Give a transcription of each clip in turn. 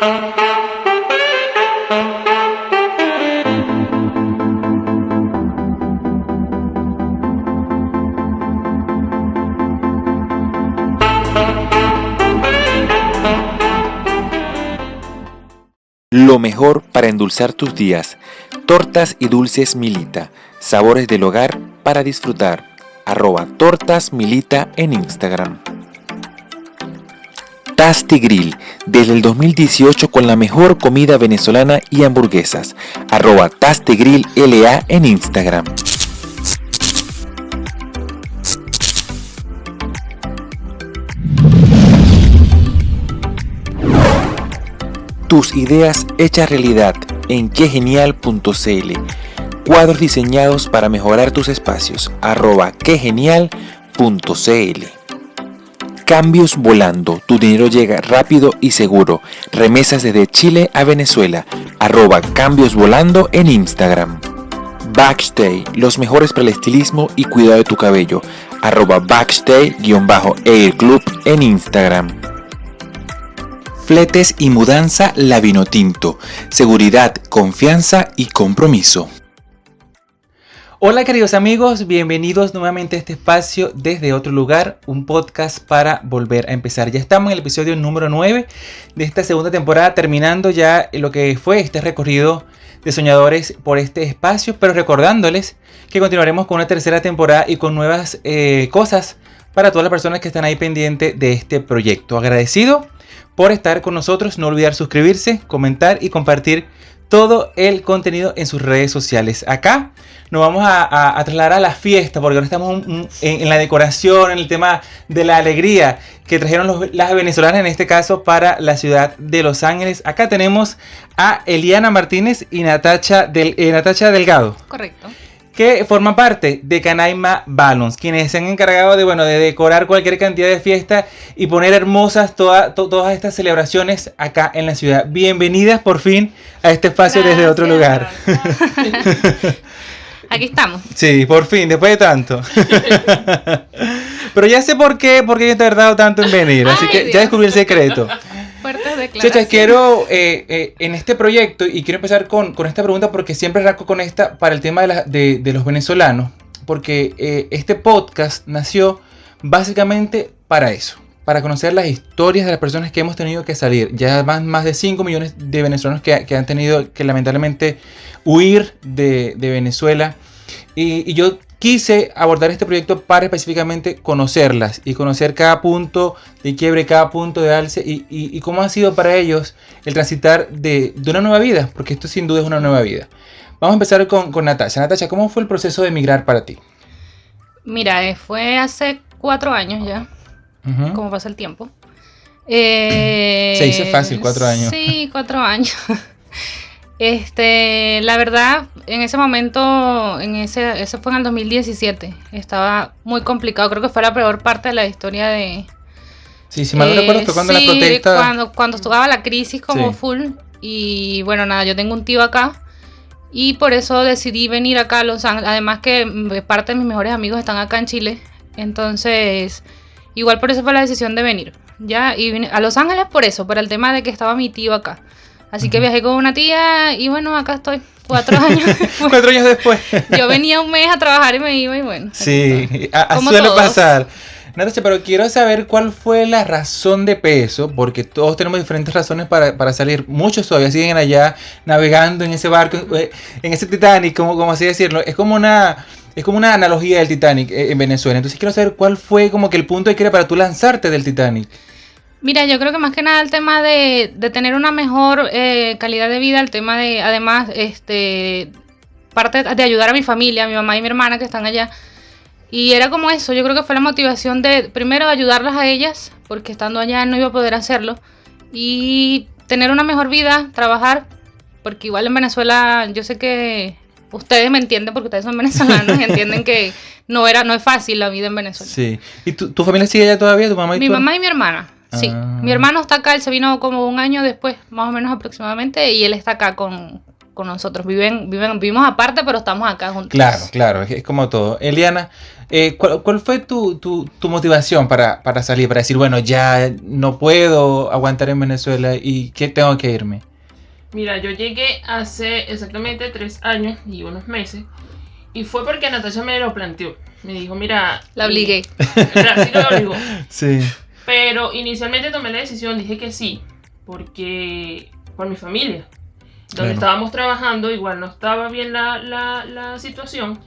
Lo mejor para endulzar tus días. Tortas y dulces Milita. Sabores del hogar para disfrutar. Arroba tortas Milita en Instagram. Tasty Grill. Desde el 2018 con la mejor comida venezolana y hamburguesas. Arroba Tasty Grill LA en Instagram. Tus ideas hechas realidad en quegenial.cl. Cuadros diseñados para mejorar tus espacios. Arroba quegenial.cl. Cambios volando. Tu dinero llega rápido y seguro. Remesas desde Chile a Venezuela. Arroba cambios volando en Instagram. Backstay. Los mejores para el estilismo y cuidado de tu cabello. Arroba backstay-air club en Instagram fletes y mudanza La Tinto. Seguridad, confianza y compromiso. Hola queridos amigos, bienvenidos nuevamente a este espacio desde otro lugar, un podcast para volver a empezar. Ya estamos en el episodio número 9 de esta segunda temporada, terminando ya lo que fue este recorrido de soñadores por este espacio, pero recordándoles que continuaremos con una tercera temporada y con nuevas eh, cosas para todas las personas que están ahí pendientes de este proyecto. Agradecido por estar con nosotros. No olvidar suscribirse, comentar y compartir todo el contenido en sus redes sociales. Acá nos vamos a, trasladar a la fiesta, porque ahora estamos en, la decoración, en el tema de la alegría que trajeron las venezolanas, en este caso, para la ciudad de Los Ángeles. Acá tenemos a Eliana Martínez y Natacha, del, eh, Natacha Delgado. Correcto que forma parte de Canaima Balance, quienes se han encargado de, bueno, de decorar cualquier cantidad de fiesta y poner hermosas todas estas celebraciones acá en la ciudad. Bienvenidas por fin a este espacio desde otro lugar. Aquí estamos. Sí, por fin, después de tanto. Pero ya sé por qué, porque yo he tardado tanto en venir, así que ya descubrí el secreto. Fuertes quiero eh, eh, en este proyecto, y quiero empezar con, esta pregunta porque siempre arranco con esta para el tema de, los venezolanos, porque eh, este podcast nació básicamente para eso, para conocer las historias de las personas que hemos tenido que salir. Ya van más de 5 millones de venezolanos que, han tenido que lamentablemente huir de, Venezuela. Y, y, yo quise abordar este proyecto para específicamente conocerlas y conocer cada punto de quiebre, cada punto de alce y, cómo ha sido para ellos el transitar de, una nueva vida, porque esto sin duda es una nueva vida. Vamos a empezar con, con Natasha. Natasha, ¿cómo fue el proceso de emigrar para ti? Mira, eh, fue hace cuatro años ya, como pasa el tiempo. Se hizo fácil, cuatro años. Sí, cuatro años. Este, la verdad, en ese momento, en ese, ese fue en el 2017, estaba muy complicado, creo que fue la peor parte de la historia de... Sí, si mal no recuerdo fue cuando la protesta... Cuando, cuando estaba la crisis como full, y bueno, nada, yo tengo un tío acá, y por eso decidí venir acá a Los Ángeles, además que parte de mis mejores amigos están acá en Chile, entonces, igual por eso fue la decisión de venir, ya, y vine a Los Ángeles por eso, por el tema de que estaba mi tío acá. Así que viajé con una tía y bueno, acá estoy. Cuatro años después. Cuatro años después. Yo venía un mes a trabajar y me iba y bueno. Sí, suele pasar. Natasha, pero quiero saber cuál fue la razón de peso, porque todos tenemos diferentes razones para, salir. Muchos todavía siguen allá navegando en ese barco, eh, en ese Titanic, como, como así decirlo. Es como una es como una analogía del Titanic eh, en Venezuela. Entonces quiero saber cuál fue como que el punto de que era para tú lanzarte del Titanic. Mira, yo creo que más que nada el tema de, de tener una mejor eh, calidad de vida, el tema de, además, este, parte de ayudar a mi familia, a mi mamá y mi hermana que están allá. Y era como eso, yo creo que fue la motivación de, primero, ayudarlas a ellas, porque estando allá no iba a poder hacerlo, y tener una mejor vida, trabajar, porque igual en Venezuela, yo sé que ustedes me entienden porque ustedes son venezolanos y entienden que no era no es fácil la vida en Venezuela. Sí. ¿Y tu, tu familia sigue allá todavía, tu mamá y Mi mamá y mi hermana. Sí, ah. mi hermano está acá, él se vino como un año después, más o menos aproximadamente, y él está acá con, con nosotros. Viven, viven, vivimos aparte, pero estamos acá juntos. Claro, claro, es, como todo. Eliana, eh, ¿cuál, fue tu, tu, tu motivación para, para, salir, para decir, bueno, ya no puedo aguantar en Venezuela y que tengo que irme? Mira, yo llegué hace exactamente tres años y unos meses y fue porque Natalia me lo planteó. Me dijo, mira... La obligué. sí lo obligó. Sí. Pero inicialmente tomé la decisión, dije que sí, porque por mi familia. Donde estábamos trabajando, igual no estaba bien la, la, la situación.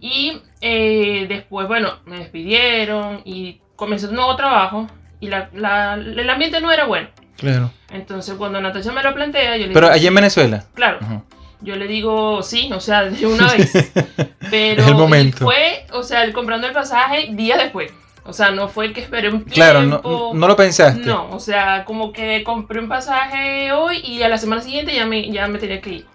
Y eh, después, bueno, me despidieron y comencé un nuevo trabajo y la, la, el ambiente no era bueno. Claro. Entonces, cuando Natalia me lo plantea, yo le Pero allí en Venezuela. Claro. Yo le digo sí, o sea, de una vez. Pero el momento. fue, o sea, comprando el pasaje días después. O sea, no fue que esperé un tiempo. Claro, no, no, lo pensaste. No, o sea, como que compré un pasaje hoy y a la semana siguiente ya me, ya me tenía que ir.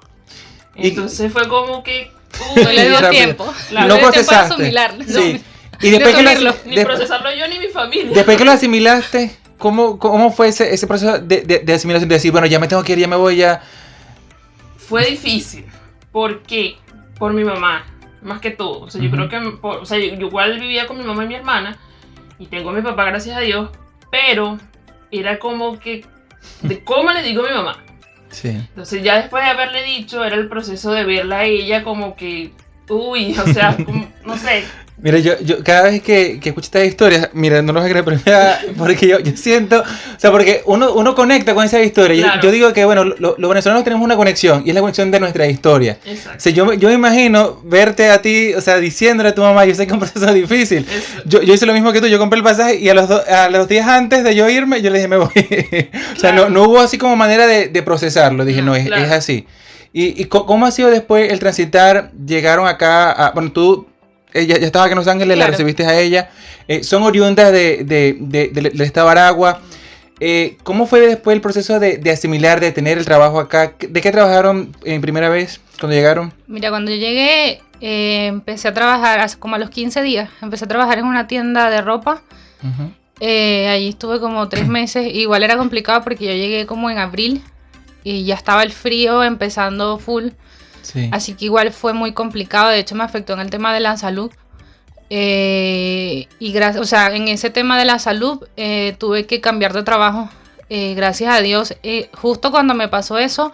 Entonces fue como que... Uy, le dio tiempo. Claro. No procesaste. Sí. Y después que lo, ni procesarlo yo ni mi familia. Después que lo asimilaste, ¿cómo, cómo fue ese, ese proceso de, de, de, asimilación? De decir, bueno, ya me tengo que ir, ya me voy, ya... Fue difícil. ¿Por qué? Por mi mamá, más que todo. O sea, yo creo que... o sea, yo igual vivía con mi mamá y mi hermana y tengo a mi papá, gracias a Dios, pero era como que, de cómo le digo a mi mamá. Sí. Entonces ya después de haberle dicho, era el proceso de verla a ella como que, uy, o sea, no sé, Mira, yo, yo cada vez que, que escucho estas historias, mira, no los voy a creer, porque yo, yo siento, o sea, porque uno, uno conecta con esa historia. Yo, digo que, bueno, los venezolanos tenemos una conexión y es la conexión de nuestra historia. Exacto. O sea, yo, yo me imagino verte a ti, o sea, diciéndole a tu mamá, yo sé que es un proceso difícil. Yo, yo hice lo mismo que tú, yo compré el pasaje y a los, a los días antes de yo irme, yo le dije, me voy. o sea, no, no hubo así como manera de, de procesarlo. Dije, no, es, es así. ¿Y, ¿Y cómo ha sido después el transitar? Llegaron acá, a, bueno, tú ella ya estaba aquí en Los Ángeles, la recibiste a ella. Eh, son oriundas de, de, de, del estado Aragua. Eh, ¿Cómo fue después el proceso de, de, asimilar, de tener el trabajo acá? ¿De qué trabajaron en primera vez cuando llegaron? Mira, cuando yo llegué, eh, empecé a trabajar hace como a los 15 días. Empecé a trabajar en una tienda de ropa. allí estuve como tres meses. Igual era complicado porque yo llegué como en abril y ya estaba el frío empezando full. Así que igual fue muy complicado, de hecho me afectó en el tema de la salud. Eh, y gracias, o sea, en ese tema de la salud eh, tuve que cambiar de trabajo. Eh, gracias a Dios, justo cuando me pasó eso,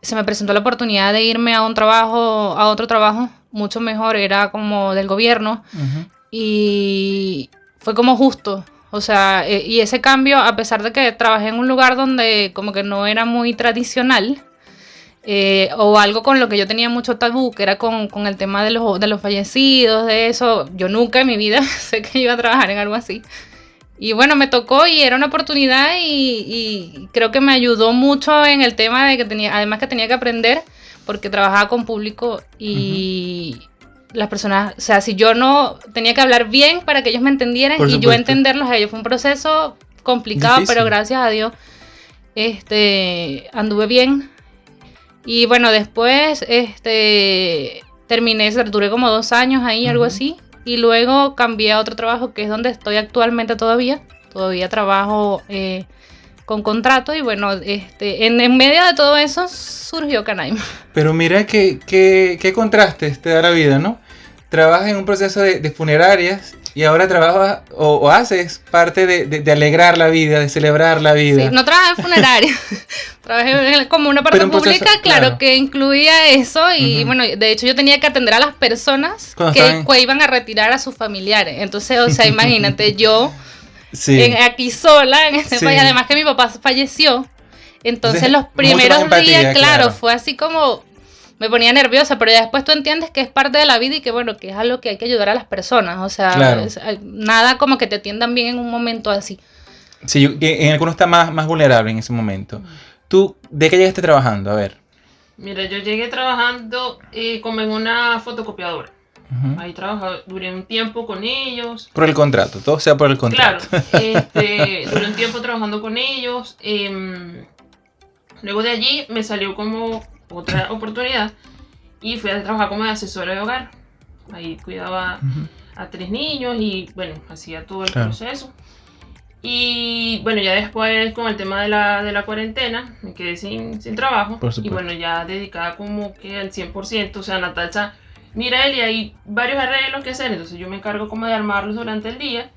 se me presentó la oportunidad de irme a un trabajo, a otro trabajo mucho mejor, era como del gobierno. Y fue como justo. O sea, y ese cambio, a pesar de que trabajé en un lugar donde como que no era muy tradicional, eh, o algo con lo que yo tenía mucho tabú, que era con, el tema de los, de los fallecidos, de eso. Yo nunca en mi vida sé que iba a trabajar en algo así. Y bueno, me tocó y era una oportunidad y, creo que me ayudó mucho en el tema de que tenía, además que tenía que aprender, porque trabajaba con público y las personas, o sea, si yo no tenía que hablar bien para que ellos me entendieran y yo entenderlos a ellos, fue un proceso complicado, pero gracias a Dios este, anduve bien y bueno, después este, terminé, duré como dos años ahí, algo así. Y luego cambié a otro trabajo que es donde estoy actualmente todavía. Todavía trabajo eh, con contrato y bueno, este, en, en, medio de todo eso surgió Canaima. Pero mira qué, qué, qué contraste te da la vida, ¿no? Trabajas en un proceso de, de funerarias y ahora trabajas o, haces parte de, alegrar la vida, de celebrar la vida. Sí, no trabajé en funeraria, trabajé como una parte pública, claro, que incluía eso y bueno, de hecho yo tenía que atender a las personas que, iban a retirar a sus familiares. Entonces, o sea, imagínate, yo aquí sola en este país, además que mi papá falleció. Entonces, los primeros días, claro, fue así como me ponía nerviosa, pero ya después tú entiendes que es parte de la vida y que bueno, que es algo que hay que ayudar a las personas, o sea, nada como que te atiendan bien en un momento así. Sí, en alguno está más, más vulnerable en ese momento. ¿Tú de qué llegaste trabajando? A ver. Mira, yo llegué trabajando eh, como en una fotocopiadora. Ahí trabajaba, duré un tiempo con ellos. Por el contrato, todo sea por el contrato. Claro, este, duré un tiempo trabajando con ellos. Em, luego de allí me salió como otra oportunidad y fui a trabajar como asesora de hogar. Ahí cuidaba a tres niños y bueno, hacía todo el proceso. Y bueno, ya después con el tema de la, de la cuarentena, me quedé sin, sin trabajo. y bueno, ya dedicada como que al 100%, o sea, Natacha, mira, Eli, hay varios arreglos que hacer, entonces yo me encargo como de armarlos durante el día.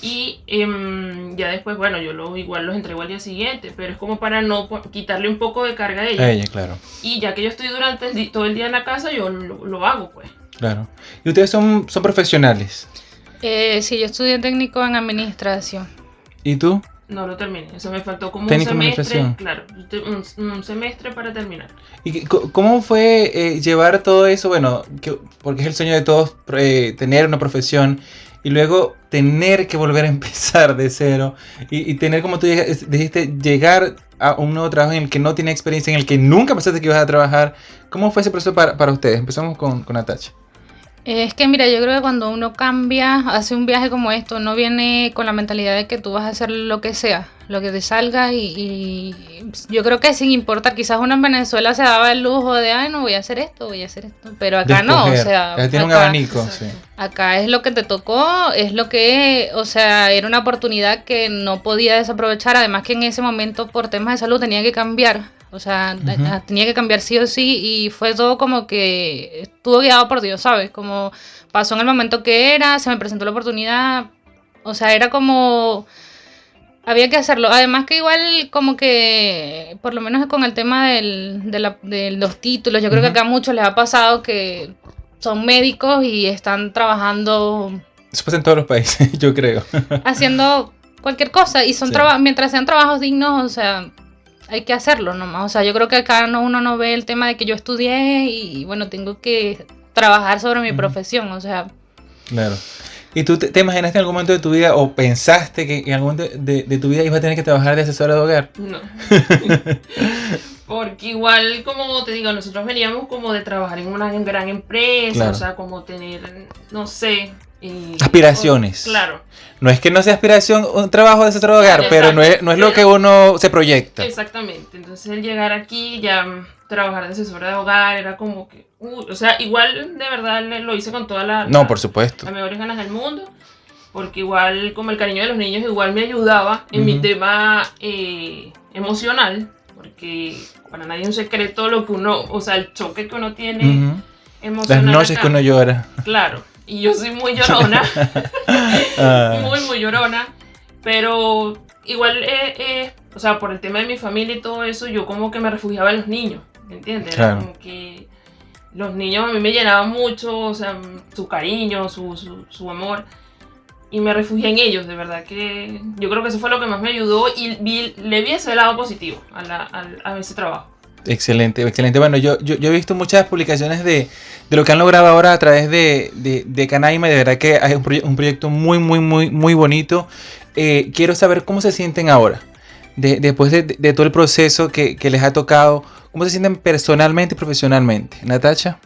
Y em, ya después, bueno, yo lo, igual los entrego al día siguiente, pero es como para no quitarle un poco de carga a ella. A ella, claro. Y ya que yo estoy durante todo el día en la casa, yo lo, lo hago, pues. Claro. ¿Y ustedes son, son profesionales? Eh, sí, yo estudié técnico en administración. ¿Y tú? No lo terminé, eso me faltó como un semestre, claro, un, semestre para terminar. ¿Y cómo fue eh, llevar todo eso? Bueno, porque es el sueño de todos eh, tener una profesión y luego tener que volver a empezar de cero y, tener, como tú dijiste, llegar a un nuevo trabajo en el que no tiene experiencia, en el que nunca pensaste que ibas a trabajar. ¿Cómo fue ese proceso para, para ustedes? Empezamos con, con Natacha. Es que mira, yo creo que cuando uno cambia, hace un viaje como esto, uno viene con la mentalidad de que tú vas a hacer lo que sea, lo que te salga y, yo creo que sin importar, quizás uno en Venezuela se daba el lujo de, ay, no voy a hacer esto, voy a hacer esto, pero acá no, o sea, tiene un abanico, sí. acá es lo que te tocó, es lo que, o sea, era una oportunidad que no podía desaprovechar, además que en ese momento por temas de salud tenía que cambiar o sea, tenía que cambiar sí o sí y fue todo como que estuvo guiado por Dios, ¿sabes? Como pasó en el momento que era, se me presentó la oportunidad. O sea, era como... Había que hacerlo. Además que igual como que, por lo menos con el tema del, de, los títulos, yo creo que acá a muchos les ha pasado que son médicos y están trabajando... Eso pasa en todos los países, yo creo. haciendo cualquier cosa y son mientras sean trabajos dignos, o sea, hay que hacerlo nomás. O sea, yo creo que acá no, uno no ve el tema de que yo estudié y bueno, tengo que trabajar sobre mi profesión, o sea. Claro. ¿Y tú te, imaginaste en algún momento de tu vida o pensaste que en algún momento de, tu vida ibas a tener que trabajar de asesora de hogar? No. Porque igual, como te digo, nosotros veníamos como de trabajar en una gran empresa, o sea, como tener, no sé, Aspiraciones. claro. No es que no sea aspiración un trabajo de de hogar, pero no es, no es lo que uno se proyecta. Exactamente. Entonces el llegar aquí, ya trabajar de asesora de hogar, era como que, o sea, igual de verdad lo hice con toda la... No, por supuesto. Las mejores ganas del mundo, porque igual como el cariño de los niños igual me ayudaba en mi tema eh, emocional, porque para nadie es un secreto lo que uno, o sea, el choque que uno tiene emocional. Las noches que uno llora. Claro y yo soy muy llorona, ah. muy, muy llorona, pero igual, eh, eh, o sea, por el tema de mi familia y todo eso, yo como que me refugiaba en los niños, ¿me entiendes? como que los niños a mí me llenaban mucho, o sea, su cariño, su, su, amor, y me refugié en ellos, de verdad que yo creo que eso fue lo que más me ayudó y le vi ese lado positivo a, la, a ese trabajo. Excelente, excelente. Bueno, yo, yo, he visto muchas publicaciones de, lo que han logrado ahora a través de, de, Canaima. De verdad que es un, proyecto muy, muy, muy, muy bonito. Eh, quiero saber cómo se sienten ahora, después de, todo el proceso que, que, les ha tocado. ¿Cómo se sienten personalmente y profesionalmente? Natacha.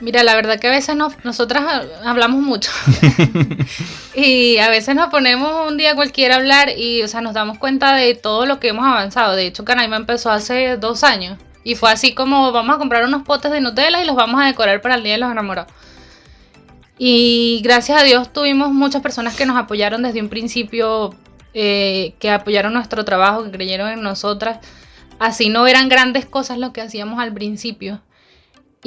Mira, la verdad que a veces nosotras hablamos mucho. y a veces nos ponemos un día cualquiera a hablar y, o sea, nos damos cuenta de todo lo que hemos avanzado. De hecho, Canaima empezó hace dos años. Y fue así como vamos a comprar unos potes de Nutella y los vamos a decorar para el Día de los Enamorados. Y gracias a Dios tuvimos muchas personas que nos apoyaron desde un principio, eh, que apoyaron nuestro trabajo, que creyeron en nosotras. Así no eran grandes cosas lo que hacíamos al principio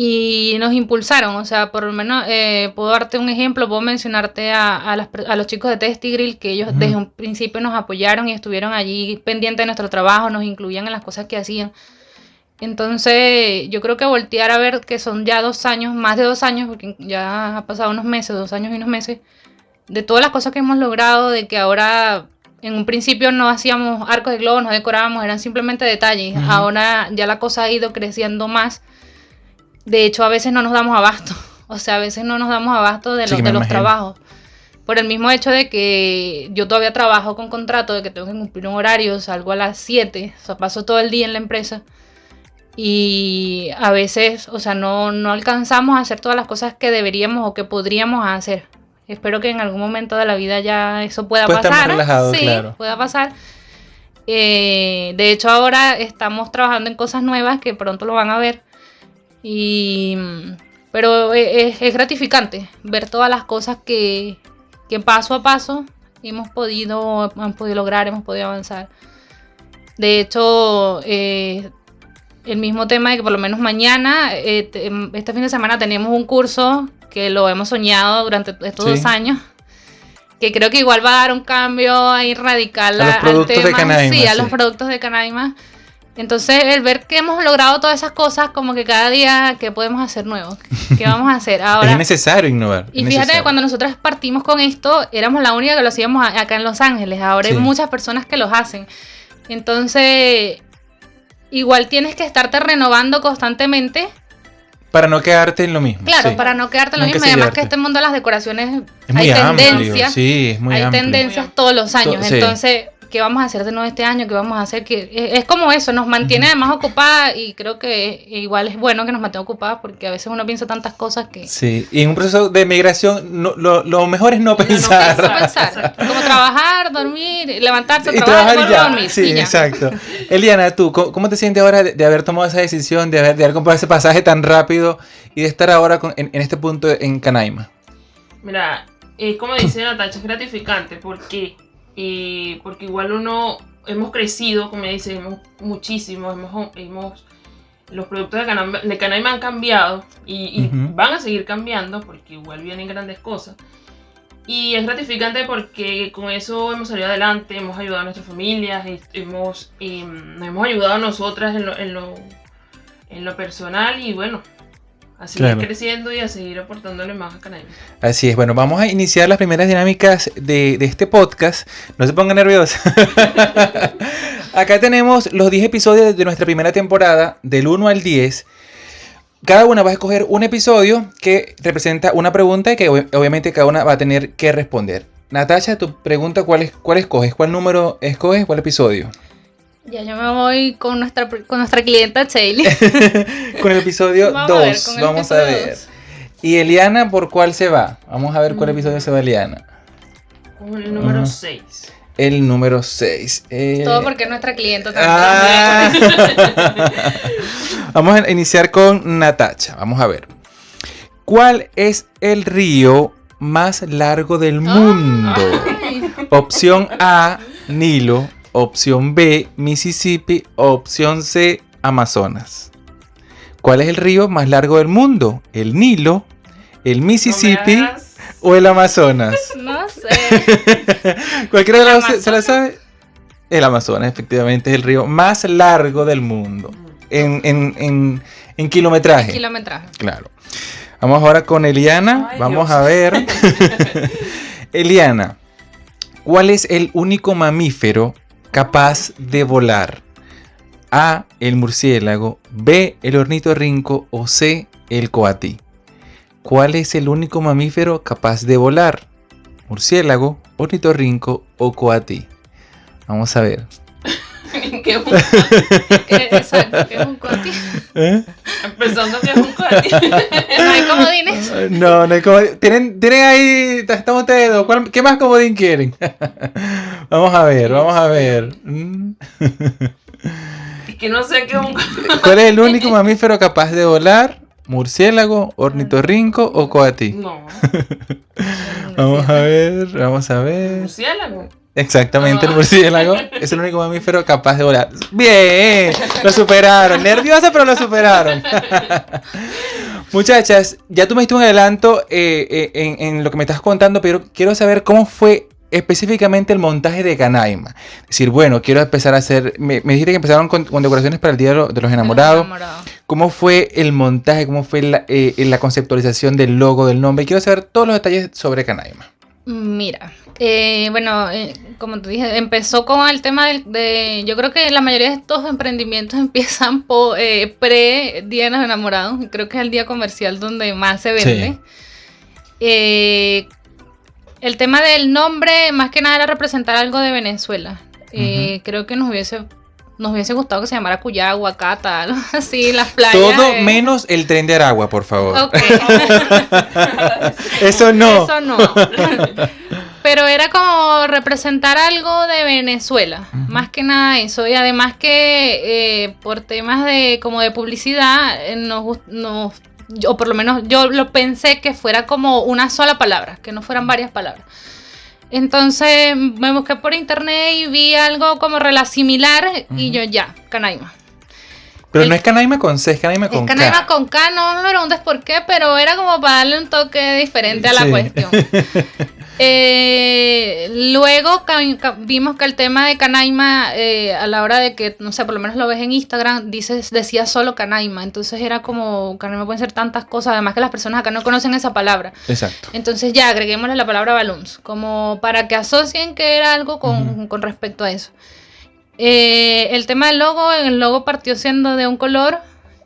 y nos impulsaron, o sea, por lo menos eh, puedo darte un ejemplo, puedo mencionarte a, a, los chicos de Testy Grill, que ellos desde un principio nos apoyaron y estuvieron allí pendientes de nuestro trabajo, nos incluían en las cosas que hacían. Entonces, yo creo que voltear a ver que son ya dos años, más de dos años, porque ya ha pasado unos meses, dos años y unos meses, de todas las cosas que hemos logrado, de que ahora en un principio no hacíamos arcos de globo, no decorábamos, eran simplemente detalles. Ahora ya la cosa ha ido creciendo más de hecho, a veces no nos damos abasto. O sea, a veces no nos damos abasto de, los, de los trabajos. Por el mismo hecho de que yo todavía trabajo con contrato, de que tengo que cumplir un horario, salgo a las 7, o sea, paso todo el día en la empresa. Y a veces, o sea, no, no alcanzamos a hacer todas las cosas que deberíamos o que podríamos hacer. Espero que en algún momento de la vida ya eso pueda pasar. sí, pueda pasar. Eh, de hecho, ahora estamos trabajando en cosas nuevas que pronto lo van a ver. Y, pero es, gratificante ver todas las cosas que, que paso a paso hemos podido, hemos podido lograr, hemos podido avanzar. De hecho, eh, el mismo tema de que por lo menos mañana, eh, em, este fin de semana tenemos un curso que lo hemos soñado durante estos dos años que creo que igual va a dar un cambio ahí radical a los productos de Canaima, sí, a los productos de. Entonces, el ver que hemos logrado todas esas cosas, como que cada día, ¿qué podemos hacer nuevo? ¿Qué vamos a hacer ahora? es necesario innovar. Y fíjate que cuando nosotros partimos con esto, éramos la única que lo hacíamos acá en Los Ángeles. Ahora hay muchas personas que los hacen. Entonces, igual tienes que estarte renovando constantemente para no quedarte en lo mismo. Claro, para no quedarte en lo mismo. Y además que este mundo de las decoraciones hay tendencias. Sí, es muy Hay tendencias todos los años. Entonces, ¿qué vamos a hacer de nuevo este año? ¿Qué vamos a hacer? que Es como eso, nos mantiene además ocupadas y creo que igual es bueno que nos mantenga ocupadas porque a veces uno piensa tantas cosas que... Sí, y en un proceso de migración lo, mejor es no pensar. No, pensar. como trabajar, dormir, levantarse, trabajar, y dormir. Sí, exacto. Eliana, tú, ¿cómo te sientes ahora de, haber tomado esa decisión, de haber, de haber comprado ese pasaje tan rápido y de estar ahora en, este punto en Canaima? Mira, es como dice Natacha, es gratificante porque porque igual uno hemos crecido, como dice, muchísimo, hemos, los productos de Canaima, han cambiado y, van a seguir cambiando porque igual vienen grandes cosas. Y es gratificante porque con eso hemos salido adelante, hemos ayudado a nuestras familias, hemos, em, hemos ayudado a nosotras en lo, en lo, en lo personal y bueno, a seguir creciendo y a seguir aportándole más a Canaima. Así es, bueno, vamos a iniciar las primeras dinámicas de, este podcast. No se pongan nerviosos. Acá tenemos los 10 episodios de nuestra primera temporada, del 1 al 10. Cada una va a escoger un episodio que representa una pregunta y que obviamente cada una va a tener que responder. Natasha, tu pregunta, ¿cuál, es, cuál escoges? ¿Cuál número escoges? ¿Cuál episodio? Ya yo me voy con nuestra, con nuestra clienta Chailey. con el episodio 2. Vamos, a ver, ¿Y Eliana por cuál se va? Vamos a ver cuál mm. episodio se va Eliana. Con el número 6. El número 6. Eh, Todo porque es nuestra clienta también. Ah. Vamos a iniciar con Natacha. Vamos a ver. ¿Cuál es el río más largo del mundo? Opción A, Nilo. Opción B, Mississippi. Opción C, Amazonas. ¿Cuál es el río más largo del mundo? ¿El Nilo, el Mississippi o el Amazonas? No sé. ¿Cualquiera de los se la sabe? El Amazonas, efectivamente, es el río más largo del mundo. En, en, en, kilometraje. Kilometraje. Claro. Vamos ahora con Eliana. Vamos a ver. Eliana, ¿cuál es el único mamífero capaz de volar? A. El murciélago. B. El ornitorrinco. O C. El coatí. ¿Cuál es el único mamífero capaz de volar? ¿Murciélago, ornitorrinco o coatí? Vamos a ver. ¿Qué es un Exacto, ¿qué es un coatí? ¿Eh? Empezando que es un coatí. ¿No hay comodines? No, no hay comodines. ¿Tienen, tienen ahí, estamos ustedes ¿Qué más comodín quieren? vamos a ver, vamos a ver. Es que no sé qué es un coatí. ¿Cuál es el único mamífero capaz de volar? ¿Murciélago, ornitorrinco o coatí? No. vamos a ver, vamos a ver. ¿Murciélago? Exactamente, el murciélago es el único mamífero capaz de volar. Bien, lo superaron. Nerviosa, pero lo superaron. Muchachas, ya tú me diste un adelanto eh, eh, en, lo que me estás contando, pero quiero saber cómo fue específicamente el montaje de Canaima. Es decir, bueno, quiero empezar a hacer. Me, dijiste que empezaron con, decoraciones para el Día de los Enamorados. ¿Cómo fue el montaje? ¿Cómo fue la, eh, la conceptualización del logo, del nombre? Quiero saber todos los detalles sobre Canaima. Mira, eh, bueno, eh, como te dije, empezó con el tema de, Yo creo que la mayoría de estos emprendimientos empiezan por, eh, pre Día de los Enamorados. Creo que es el día comercial donde más se vende. el tema del nombre, más que nada, era representar algo de Venezuela. Creo que nos hubiese nos hubiese gustado que se llamara Cuyagua, Cata, algo así, las playas. Todo menos el tren de Aragua, por favor. Eso no. Eso no. Pero era como representar algo de Venezuela, más que nada eso. Y además que eh, por temas de como de publicidad, eh, nos, nos, o por lo menos yo lo pensé que fuera como una sola palabra, que no fueran varias palabras. Entonces me busqué por internet y vi algo como rela similar y yo ya, Canaima. Pero no es Canaima con C, es Canaima con K. Es Canaima con K, no me preguntes por qué, pero era como para darle un toque diferente a la cuestión. eh, luego vimos que el tema de Canaima, eh, a la hora de que, no sé, por lo menos lo ves en Instagram, dices, decía solo Canaima. Entonces era como, Canaima pueden ser tantas cosas, además que las personas acá no conocen esa palabra. Exacto. Entonces ya agreguémosle la palabra balloons, como para que asocien que era algo con, con respecto a eso. Eh, el tema del logo, el logo partió siendo de un color.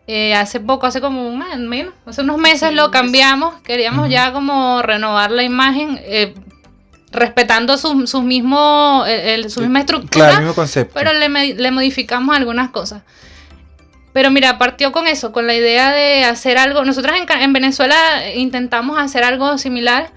Eh, hace poco, hace como un mes, menos, hace unos meses lo cambiamos. Queríamos ya como renovar la imagen, eh, respetando su, su mismo, su misma estructura. Claro, el mismo concepto. Pero le, le modificamos algunas cosas. Pero mira, partió con eso, con la idea de hacer algo. Nosotros en, en Venezuela intentamos hacer algo similar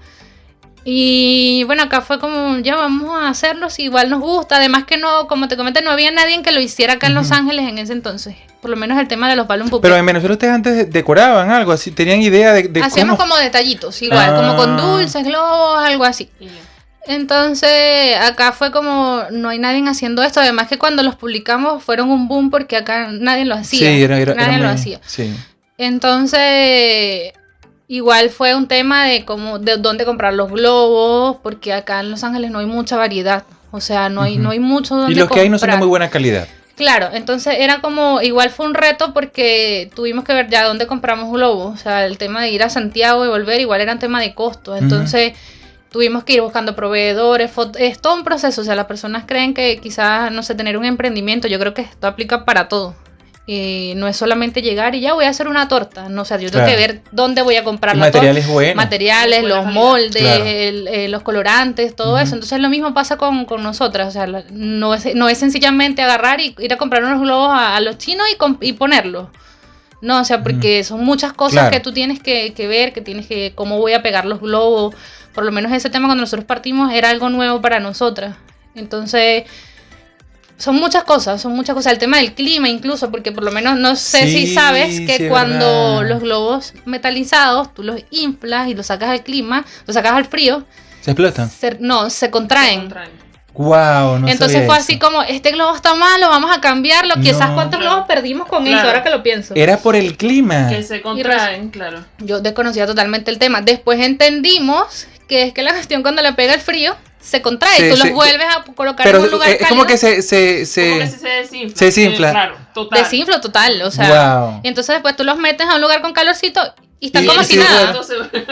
y bueno, acá fue como, ya vamos a hacerlo si igual nos gusta. Además que no, como te comenté, no había nadie que lo hiciera acá en Los Ángeles en ese entonces. Por lo menos el tema de los balloon Pero en Venezuela ustedes antes decoraban algo así, tenían idea de, de Hacíamos como detallitos, igual, como con ah. dulces, globos, algo así. Entonces, acá fue como, no hay nadie haciendo esto. Además que cuando los publicamos fueron un boom porque acá nadie lo hacía. Sí, era, nadie lo hacía. Sí. Entonces, Igual fue un tema de cómo, de dónde comprar los globos, porque acá en Los Ángeles no hay mucha variedad. O sea, no hay, no hay mucho donde Y los que hay no son de muy buena calidad. Claro, entonces era como, igual fue un reto porque tuvimos que ver ya dónde compramos globos. O sea, el tema de ir a Santiago y volver, igual era un tema de costo. Entonces tuvimos que ir buscando proveedores, es todo un proceso. O sea, las personas creen que quizás, no sé, tener un emprendimiento, yo creo que esto aplica para todo. Eh, no es solamente llegar y ya voy a hacer una torta. No, o sea, yo tengo que ver dónde voy a comprar la materiales buenos. Materiales, los moldes, eh, los colorantes, todo eso. Entonces lo mismo pasa con, nosotras. O sea, no es, no es sencillamente agarrar y ir a comprar unos globos a, los chinos y, y ponerlos. No, o sea, porque son muchas cosas que tú tienes que, que, ver, que tienes que, cómo voy a pegar los globos. Por lo menos ese tema cuando nosotros partimos era algo nuevo para nosotras. Entonces, son muchas cosas, son muchas cosas. El tema del clima incluso, porque por lo menos no sé si sabes que cuando los globos metalizados tú los inflas y los sacas al clima, los sacas al frío. ¿Se explotan? no, se contraen. Wow, no Entonces fue así como, este globo está malo, vamos a cambiarlo. Quizás cuántos globos perdimos con eso, ahora que lo pienso. Era por el clima. Que se contraen, claro. Yo desconocía totalmente el tema. Después entendimos que es que la gestión cuando le pega el frío se contrae, tú los vuelves a colocar en un lugar es como que se se, se, como que se desinfla. Se desinfla. claro, total. Desinfla total, o sea. Y entonces después tú los metes a un lugar con calorcito y están como si nada.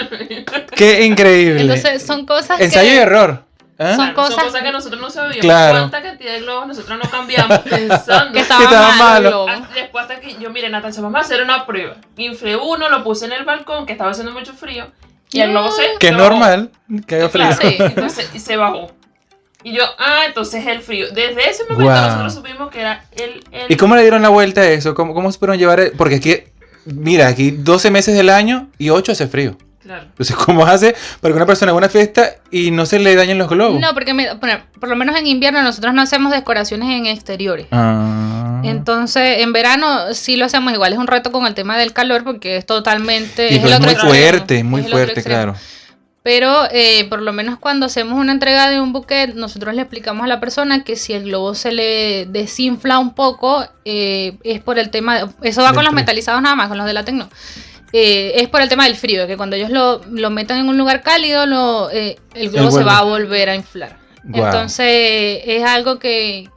Qué increíble. Entonces son cosas Ensayo y error. ¿Eh? Son, cosas, que nosotros no sabíamos. Claro. ¿Cuánta cantidad de globos nosotros no cambiamos pensando que estaba, estaba malo? Después hasta que yo, mire, Natalia, vamos a hacer una prueba. Inflé uno, lo puse en el balcón, que estaba haciendo mucho frío. Y el globo se. Que normal, que haya frío. Sí, entonces, y se bajó. Y yo, ah, entonces el frío. Desde ese momento nosotros supimos que era el, ¿Y cómo le dieron la vuelta a eso? ¿Cómo, cómo supieron llevar? El... Porque aquí, mira, aquí 12 meses del año y 8 hace frío. Claro. Entonces, ¿cómo hace para que una persona haga una fiesta y no se le dañen los globos? No, porque por lo menos en invierno nosotros no hacemos decoraciones en exteriores. Ah. Entonces, en verano sí lo hacemos igual. Es un reto con el tema del calor porque es totalmente... Y es, muy fuerte, muy fuerte, claro. Pero eh, por lo menos cuando hacemos una entrega de un buquet, nosotros le explicamos a la persona que si el globo se le desinfla un poco, eh, es por el tema... eso va con los metalizados nada más, con los de la Tecno. Eh, es por el tema del frío, que cuando ellos lo, lo metan en un lugar cálido, lo, eh, el globo se va a volver a inflar. Entonces es algo que...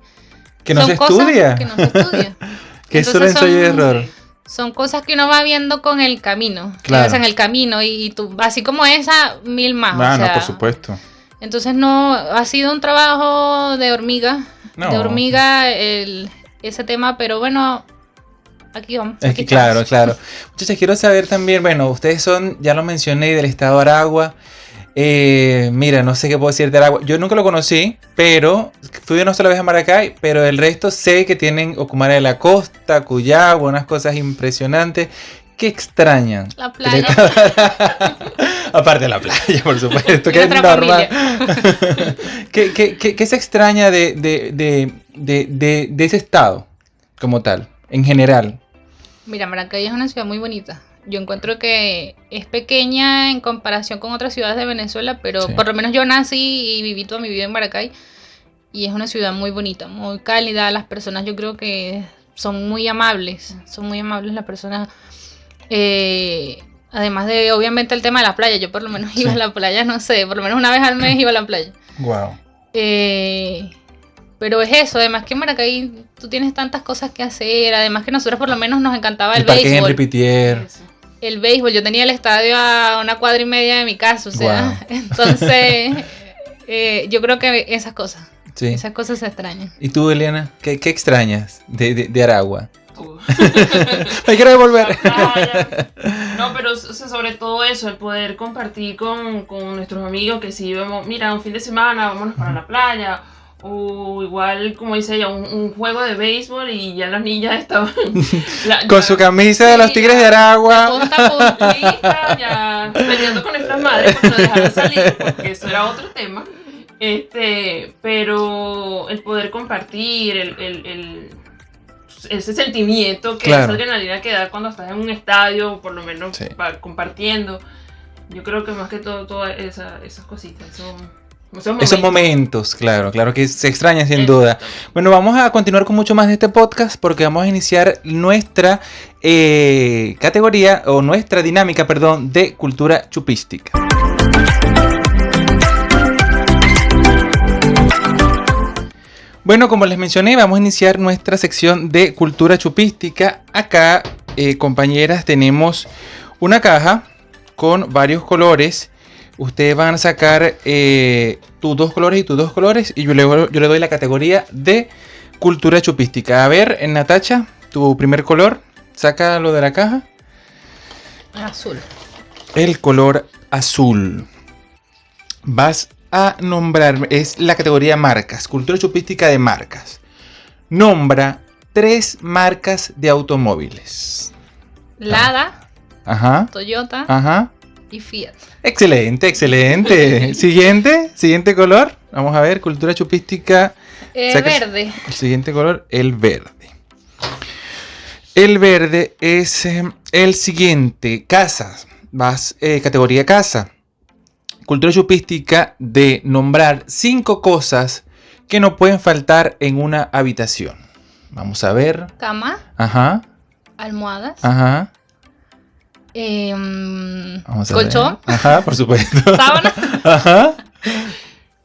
Que no se estudia. Que no se estudia. que es solo ensayo y error. Son cosas que uno va viendo con el camino. Claro. En el camino y, tú, así como esa, mil más. Ah, no, por supuesto. Entonces no, ha sido un trabajo de hormiga. De hormiga el, ese tema, pero bueno, aquí vamos. claro, claro. Muchachas, quiero saber también, bueno, ustedes son, ya lo mencioné, del estado de Aragua. Eh, mira, no sé qué puedo decir de Aragua. Yo nunca lo conocí, pero fui una sola vez a Maracay, pero el resto sé que tienen Ocumare de la Costa, Cuyagua, unas cosas impresionantes. ¿Qué extrañan? La playa. Aparte de la playa, por supuesto, que es normal. ¿Qué, qué, qué, se extraña de, de, de, de ese estado como tal, en general? Mira, Maracay es una ciudad muy bonita. yo encuentro que es pequeña en comparación con otras ciudades de Venezuela, pero por lo menos yo nací y viví toda mi vida en Maracay y es una ciudad muy bonita, muy cálida, las personas yo creo que son muy amables, son muy amables las personas. Eh, además de, obviamente, el tema de la playa, yo por lo menos iba a la playa, no sé, por lo menos una vez al mes iba a la playa. Wow. Eh, pero es eso, además que en Maracay tú tienes tantas cosas que hacer, además que nosotros por lo menos nos encantaba el, el béisbol. Henry El béisbol, yo tenía el estadio a una cuadra y media de mi casa, o sea, entonces eh, yo creo que esas cosas, esas cosas se extrañan. ¿Y tú, Eliana, qué, qué extrañas de, de, de Aragua? Hay que devolver. no, pero sobre todo eso, el poder compartir con, con nuestros amigos que si vemos, mira, un fin de semana, vámonos para la playa o igual, como dice ella, un, juego de béisbol y ya las niñas estaban... con su camisa de los Tigres de Aragua. ya peleando con nuestras madres porque no dejaron salir, porque eso era otro tema. Este, pero el poder compartir, el, el, el ese sentimiento que claro. esa adrenalina que da cuando estás en un estadio, por lo menos compartiendo. Yo creo que más que todo, todas esas cositas son esos momentos. claro, claro que se extraña sin duda. Bueno, vamos a continuar con mucho más de este podcast porque vamos a iniciar nuestra eh, categoría o nuestra dinámica, perdón, de cultura chupística. Bueno, como les mencioné, vamos a iniciar nuestra sección de cultura chupística. Acá, eh, compañeras, tenemos una caja con varios colores ustedes van a sacar eh, tus dos colores y tus dos colores y yo le, yo le doy la categoría de cultura chupística. A ver, en Natacha, tu primer color, saca lo de la caja. Azul. El color azul. Vas a nombrar, es la categoría marcas, cultura chupística de marcas. Nombra tres marcas de automóviles. Lada. Ajá. Toyota. Ajá y Fiat. Excelente, excelente. siguiente, siguiente color. Vamos a ver, cultura chupística. Eh, verde. El siguiente color, el verde. El verde es eh, el siguiente, casa. Vas, eh, categoría casa. Cultura chupística de nombrar cinco cosas que no pueden faltar en una habitación. Vamos a ver. Cama. Ajá. Almohadas. Ajá. Eh, colchón. Ajá, por supuesto. Sábana. Ajá.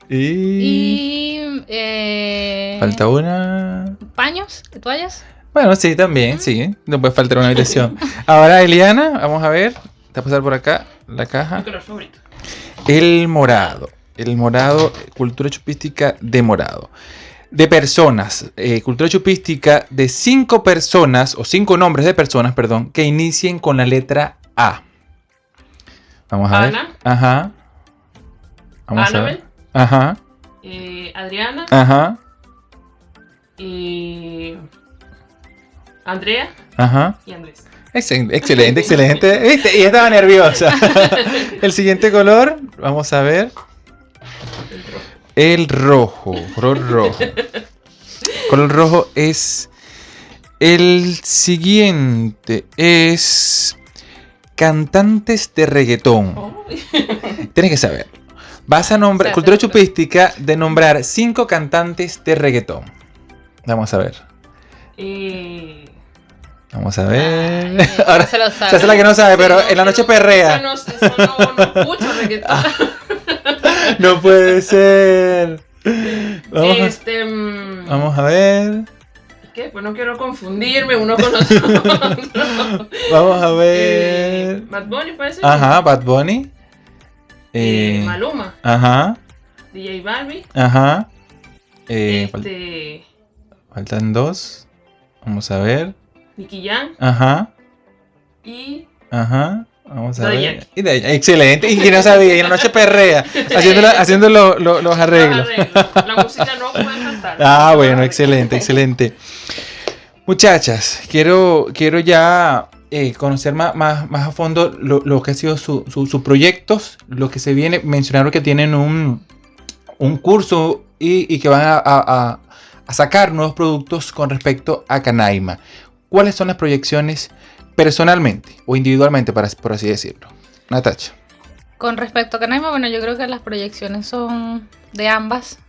Y. y eh, Falta una. ¿Paños? ¿Toallas? Bueno, sí, también, sí. No puede faltar una habitación. Ahora, Eliana, vamos a ver. Te va a pasar por acá la caja. Mi color favorito. El morado. El morado, cultura chupística de morado de personas, eh, cultura chupística de cinco personas, o cinco nombres de personas, perdón, que inicien con la letra A. Vamos a ver. Ajá. Vamos a ver. Ajá. Eh, Adriana. Ajá. Y. Andrea. Ajá. Y Andrés. Excelente, excelente, excelente. Y estaba nerviosa. El siguiente color, vamos a ver. El rojo, color rojo. color rojo es el siguiente. Es cantantes de reggaetón. Tienes que saber. Vas a nombrar, cultura chupística, de nombrar cinco cantantes de reggaetón. Vamos a ver. Eh, Vamos a ver. Ahora se lo sabe. Se la que no sabe, pero en la noche perrea. Eso no, eso no, no escucho reggaetón. no puede ser. Vamos, este, a, mm, vamos a ver. ¿Qué? Pues no quiero confundirme uno con otro. vamos a ver. Eh, Bad Bunny puede ser. Ajá, Bad Bunny. Eh, eh, Maluma. Ajá. DJ Barbie. Ajá. Eh, este... Faltan dos. Vamos a ver. Nicky Jam. Ajá. Y. Ajá. Vamos a ver. Y de, excelente. Y que no sabía. Y en la noche perrea. haciendo, haciendo los arreglos. La música no puede faltar. Ah, bueno, excelente, excelente. Muchachas, quiero, quiero ya eh, conocer más, más, más, a fondo lo, que ha sido sus su, proyectos, lo que se viene. Mencionaron que tienen un, un curso y, y que van a, a, a, sacar nuevos productos con respecto a Canaima. ¿Cuáles son las proyecciones personalmente o individualmente, para, por así decirlo. Natacha. Con respecto a Canaima, bueno, yo creo que las proyecciones son de ambas.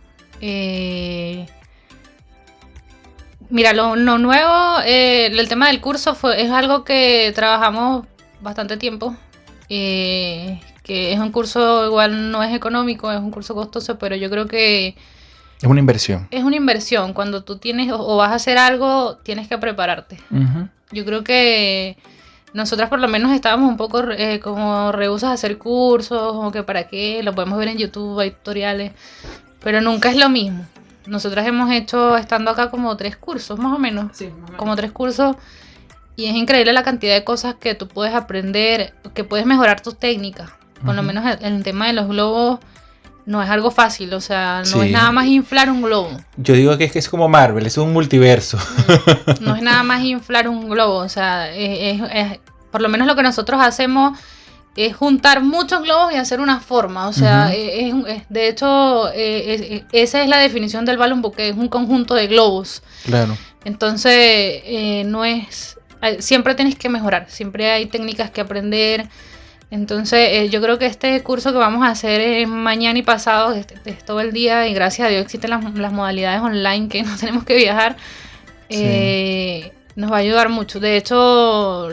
Eh, mira, lo, nuevo, eh, el tema del curso fue, es algo que trabajamos bastante tiempo. Eh, que es un curso igual no es económico, es un curso costoso, pero yo creo que... Es una inversión. Es una inversión. Cuando tú tienes o, vas a hacer algo, tienes que prepararte. Yo creo que nosotras por lo menos estábamos un poco eh, como rehusas a hacer cursos, o que para qué, lo podemos ver en YouTube, hay tutoriales, pero nunca es lo mismo. Nosotras hemos hecho, estando acá, como tres cursos, más o menos. Sí, Como tres cursos. Y es increíble la cantidad de cosas que tú puedes aprender, que puedes mejorar tus técnicas. Por lo menos en el tema de los globos no es algo fácil, o sea, no es nada más inflar un globo. Yo digo que es que es como Marvel, es un multiverso. No es nada más inflar un globo, o sea, es, por lo menos lo que nosotros hacemos es juntar muchos globos y hacer una forma, o sea, de hecho, eh, esa es la definición del balloon que es un conjunto de globos. Claro. Entonces, eh, no es, eh, siempre tienes que mejorar, siempre hay técnicas que aprender entonces, eh, yo creo que este curso que vamos a hacer es mañana y pasado, es, todo el día, y gracias a Dios existen las, modalidades online que no tenemos que viajar. Eh, nos va a ayudar mucho. De hecho,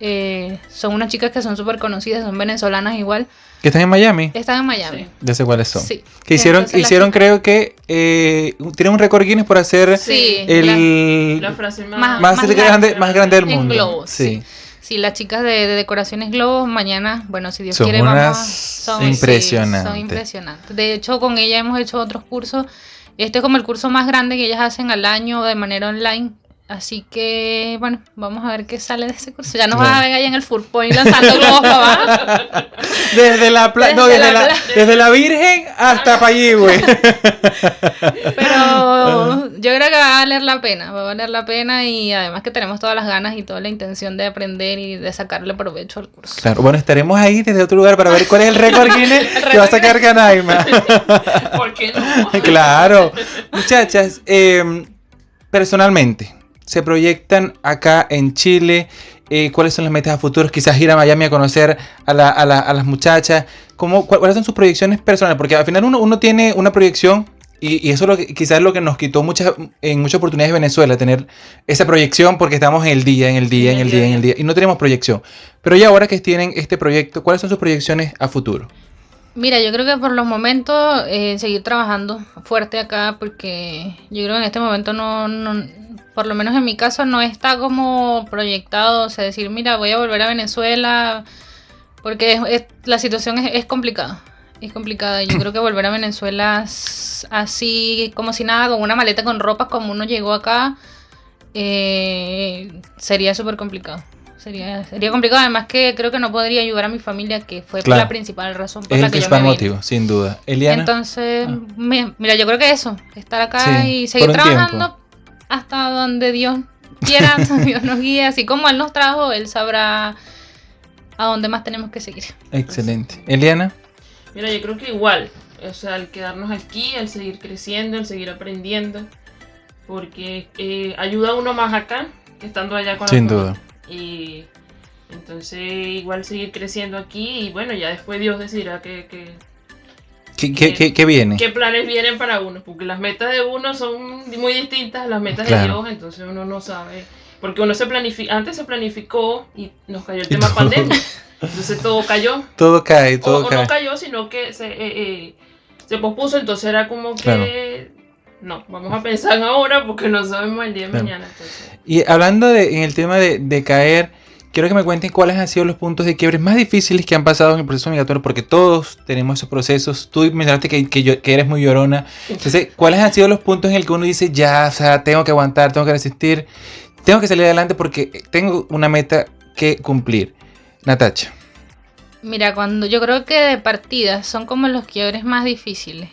eh, son unas chicas que son súper conocidas, son venezolanas igual. ¿Que están en Miami? Están en Miami. Ya sé cuáles son. Sí. Que hicieron, hicieron creo que, tienen un récord Guinness por hacer el, la, frase más, más, grande, más grande del mundo. sí. Sí, las chicas de, Decoraciones Globos mañana, bueno, si Dios quiere, vamos. Son impresionantes. son impresionantes. De hecho, con ella hemos hecho otros cursos. Este es como el curso más grande que ellas hacen al año de manera online. Así que, bueno, vamos a ver qué sale de ese curso. Ya nos va a ver ahí en el Point lanzando globos para Desde la, desde, no, desde, la, desde, la, Virgen hasta para allí, güey. Pero yo creo que va a valer la pena, va a valer la pena y además que tenemos todas las ganas y toda la intención de aprender y de sacarle provecho al curso. Claro, bueno, estaremos ahí desde otro lugar para ver cuál es el récord Guinness que va a sacar Canaima. ¿Por qué no? claro. Muchachas, eh, personalmente, se proyectan acá en Chile? Eh, ¿Cuáles son las metas a futuros? Quizás ir a Miami a conocer a, las muchachas. ¿Cómo, ¿Cuáles son sus proyecciones personales? Porque al final uno, tiene una proyección y, eso es lo que, quizás es lo que nos quitó muchas, en muchas oportunidades de Venezuela, tener esa proyección porque estamos en el día, en el día, en el día, en el día, y no tenemos proyección. Pero ya ahora que tienen este proyecto, ¿cuáles son sus proyecciones a futuro? Mira, yo creo que por los momentos eh, seguir trabajando fuerte acá porque yo creo que en este momento no, por lo menos en mi caso, no está como proyectado, o sea, decir, mira, voy a volver a Venezuela, porque la situación es, complicada, es complicada. Yo creo que volver a Venezuela así, como si nada, con una maleta con ropa como uno llegó acá, eh, sería súper complicado. Sería, sería complicado, además que creo que no podría ayudar a mi familia, que fue la principal razón por la que yo me motivo, sin duda. Eliana. Entonces, ah. mira, yo creo que eso, estar acá y seguir trabajando hasta donde Dios quiera, Dios nos guíe, así como Él nos trajo, Él sabrá a dónde más tenemos que seguir. Excelente. Eliana. Mira, yo creo que igual, o sea, el quedarnos aquí, el seguir creciendo, el seguir aprendiendo, porque eh, ayuda a uno más acá que estando allá con Sin duda. Y entonces igual seguir creciendo aquí y bueno, ya después Dios decidirá que, que ¿Qué, viene? ¿Qué planes vienen para uno? Porque las metas de uno son muy distintas a las metas de Dios, entonces uno no sabe. Porque uno se planifica, antes se planificó y nos cayó el tema pandemia. Entonces todo cayó. Todo cae, todo cae. no cayó, sino que se, eh, eh, se pospuso, entonces era como que... No, vamos a pensar ahora porque no sabemos el día de mañana. Y hablando de, en el tema de, de caer quiero que me cuenten cuáles han sido los puntos de quiebre más difíciles que han pasado en el proceso migratorio, porque todos tenemos esos procesos. Tú mencionaste que, que, que eres muy llorona. Entonces, ¿cuáles han sido los puntos en el que uno dice, ya, o sea, tengo que aguantar, tengo que resistir, tengo que salir adelante porque tengo una meta que cumplir? Natacha. Mira, cuando yo creo que de partida son como los quiebres más difíciles.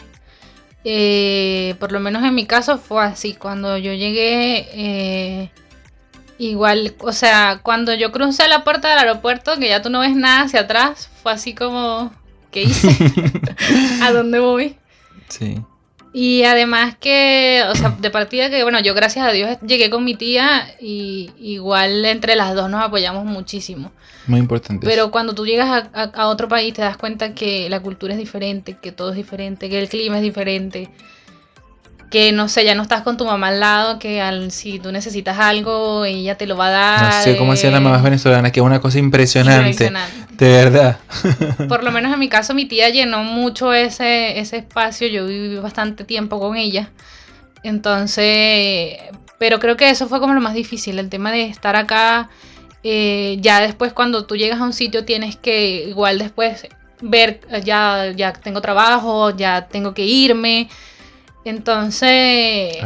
Eh, por lo menos en mi caso fue así. Cuando yo llegué, eh, Igual, o sea, cuando yo crucé la puerta del aeropuerto, que ya tú no ves nada hacia atrás, fue así como, ¿qué hice? ¿A dónde voy? Sí. Y además que, o sea, de partida que, bueno, yo gracias a Dios llegué con mi tía y igual entre las dos nos apoyamos muchísimo. Muy importante. Pero cuando tú llegas a, otro país te das cuenta que la cultura es diferente, que todo es diferente, que el clima es diferente, que no sé, ya no estás con tu mamá al lado, que al, si tú necesitas algo ella te lo va a dar. No sé cómo hacían las mamás venezolanas, que es una cosa impresionante. impresionante. De verdad. Por lo menos en mi caso mi tía llenó mucho ese, ese espacio, yo viví bastante tiempo con ella. Entonces, pero creo que eso fue como lo más difícil, el tema de estar acá. Eh, ya después cuando tú llegas a un sitio tienes que igual después ver, ya, ya tengo trabajo, ya tengo que irme entonces,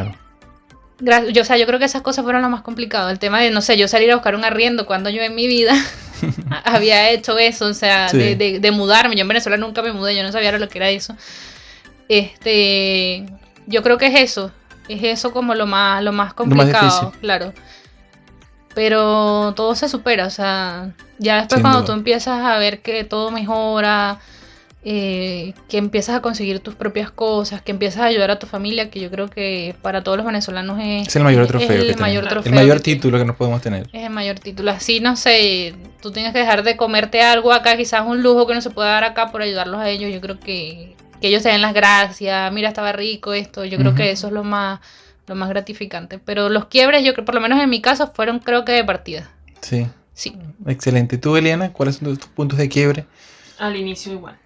yo, o sea, yo creo que esas cosas fueron lo más complicado. El tema de, no sé, yo salir a buscar un arriendo cuando yo en mi vida había hecho eso, o sea, de, mudarme. Yo en Venezuela nunca me mudé, yo no sabía lo que era eso. Este, yo creo que es eso, es eso como lo más, lo más complicado, claro. Pero todo se supera, o sea, ya después cuando tú empiezas a ver que todo mejora, eh, que empiezas a conseguir tus propias cosas, que empiezas a ayudar a tu familia, que yo creo que para todos los venezolanos es, el mayor trofeo. el, mayor el mayor título que nos podemos tener. Es el mayor título. Así, no sé, tú tienes que dejar de comerte algo acá, quizás un lujo que no se pueda dar acá por ayudarlos a ellos. Yo creo que, que ellos se den las gracias, mira, estaba rico esto. Yo creo que eso es lo más, lo más gratificante. Pero los quiebres, yo creo, por lo menos en mi caso, fueron creo que de partida. Sí. Sí. Excelente. ¿Tú, Eliana, cuáles son tus puntos de quiebre? Al inicio igual.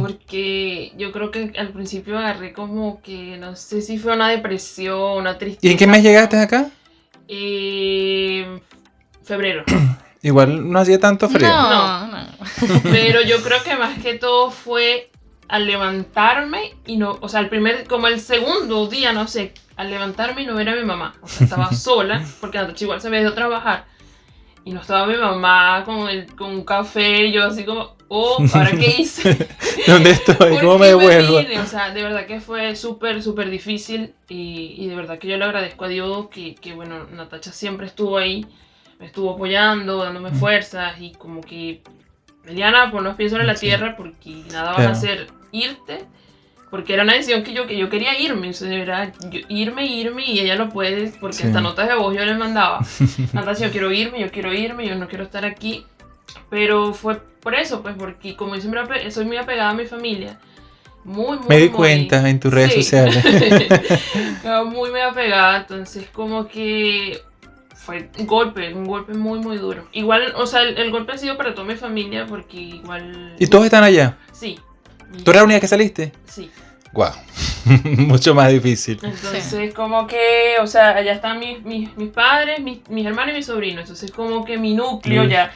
Porque yo creo que al principio agarré como que, no sé si fue una depresión, una tristeza. ¿Y en qué mes llegaste acá? Eh, febrero. Igual no hacía tanto frío. No, no. Pero yo creo que más que todo fue al levantarme y no, o sea, el primer, como el segundo día, no sé, al levantarme y no ver a mi mamá. O sea, estaba sola, porque Natacha igual se había ido a trabajar. Y no estaba mi mamá con, el, con un café, yo así como, oh, ¿ahora qué hice? ¿Dónde estoy? ¿Cómo me devuelvo? o sea, de verdad que fue súper, súper difícil y, y, de verdad que yo le agradezco a Dios que, que, bueno, Natacha siempre estuvo ahí, me estuvo apoyando, dándome fuerzas y como que, Eliana, pues no pienso en la tierra porque nada va a hacer irte porque era una decisión que yo, que yo quería irme, o sea, era irme, irme, y ella no puede, porque hasta notas de voz yo le mandaba. Natalia, yo quiero irme, yo quiero irme, yo no quiero estar aquí. Pero fue por eso, pues, porque como yo siempre soy muy apegada a mi familia, muy, muy. Me di cuenta en tus redes sociales. muy, muy apegada, entonces, como que fue un golpe, un golpe muy, muy duro. Igual, o sea, el, el golpe ha sido para toda mi familia, porque igual. ¿Y todos están allá? Sí. ¿Tú eras la única que saliste? Sí. Wow. Mucho más difícil. Entonces, como que, o sea, allá están mis, mis, padres, mis, hermanos y mis sobrinos. Entonces, como que mi núcleo ya.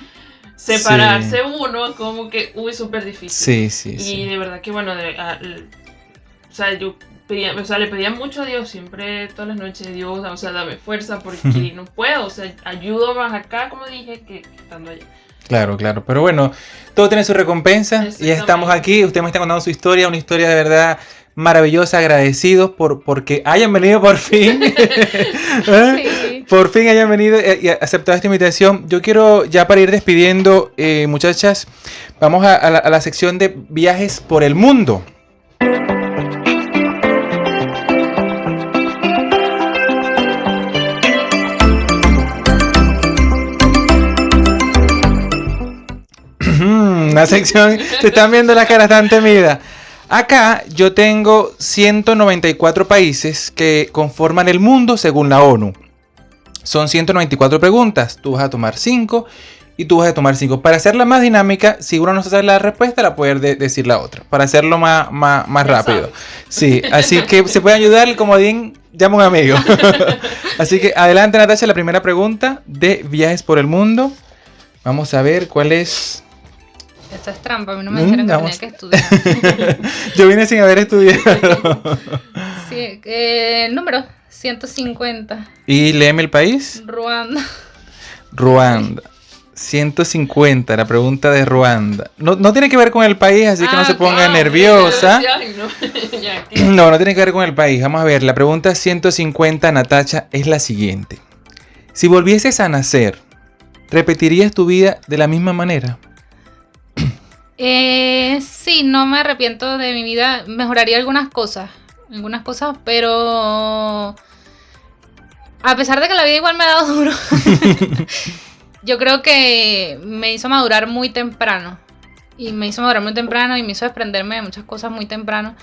Separarse uno, como que, uy, súper difícil. Sí, sí, y sí. de verdad que, bueno, o sea, yo pedía, o sea, le pedía mucho a Dios, siempre, todas las noches, Dios, o sea, dame fuerza porque no puedo, o sea, ayudo más acá, como dije, que estando allá. Claro, claro. Pero bueno, todo tiene su recompensa. Y estamos aquí. Usted me está contando su historia, una historia de verdad maravillosa, agradecidos por porque hayan venido por fin. ¿Eh? Por fin hayan venido y aceptado esta invitación. Yo quiero, ya para ir despidiendo, eh, muchachas, vamos a, la, a la sección de viajes por el mundo. Una sección, se están viendo la cara tan temida. Acá yo tengo 194 países que conforman el mundo según la ONU. Son 194 preguntas. Tú vas a tomar 5 y tú vas a tomar 5. Para hacerla más dinámica, si uno no sabe la respuesta, la puede decir la otra. Para hacerlo más, más, rápido. Sí, así que se puede ayudar, como comodín, llama un amigo. así que adelante, Natasha, la primera pregunta de viajes por el mundo. Vamos a ver cuál es. Esta es trampa, a mí no me dijeron que tenía que estudiar. Yo vine sin haber estudiado. sí, eh, número 150. ¿Y léeme el país? Ruanda. Ruanda. 150, la pregunta de Ruanda. No, no, tiene que ver con el país, así que no se ah, ponga nerviosa. no, no tiene que ver con el país. Vamos a ver, la pregunta 150, Natacha, es la siguiente. Si volvieses a nacer, ¿repetirías tu vida de la misma manera? Eh, sí, no me arrepiento de mi vida. Mejoraría algunas cosas. algunas cosas, pero a pesar de que la vida igual me ha dado duro, yo creo que me hizo madurar muy temprano. Y me hizo madurar muy temprano y me hizo desprenderme de muchas cosas muy temprano.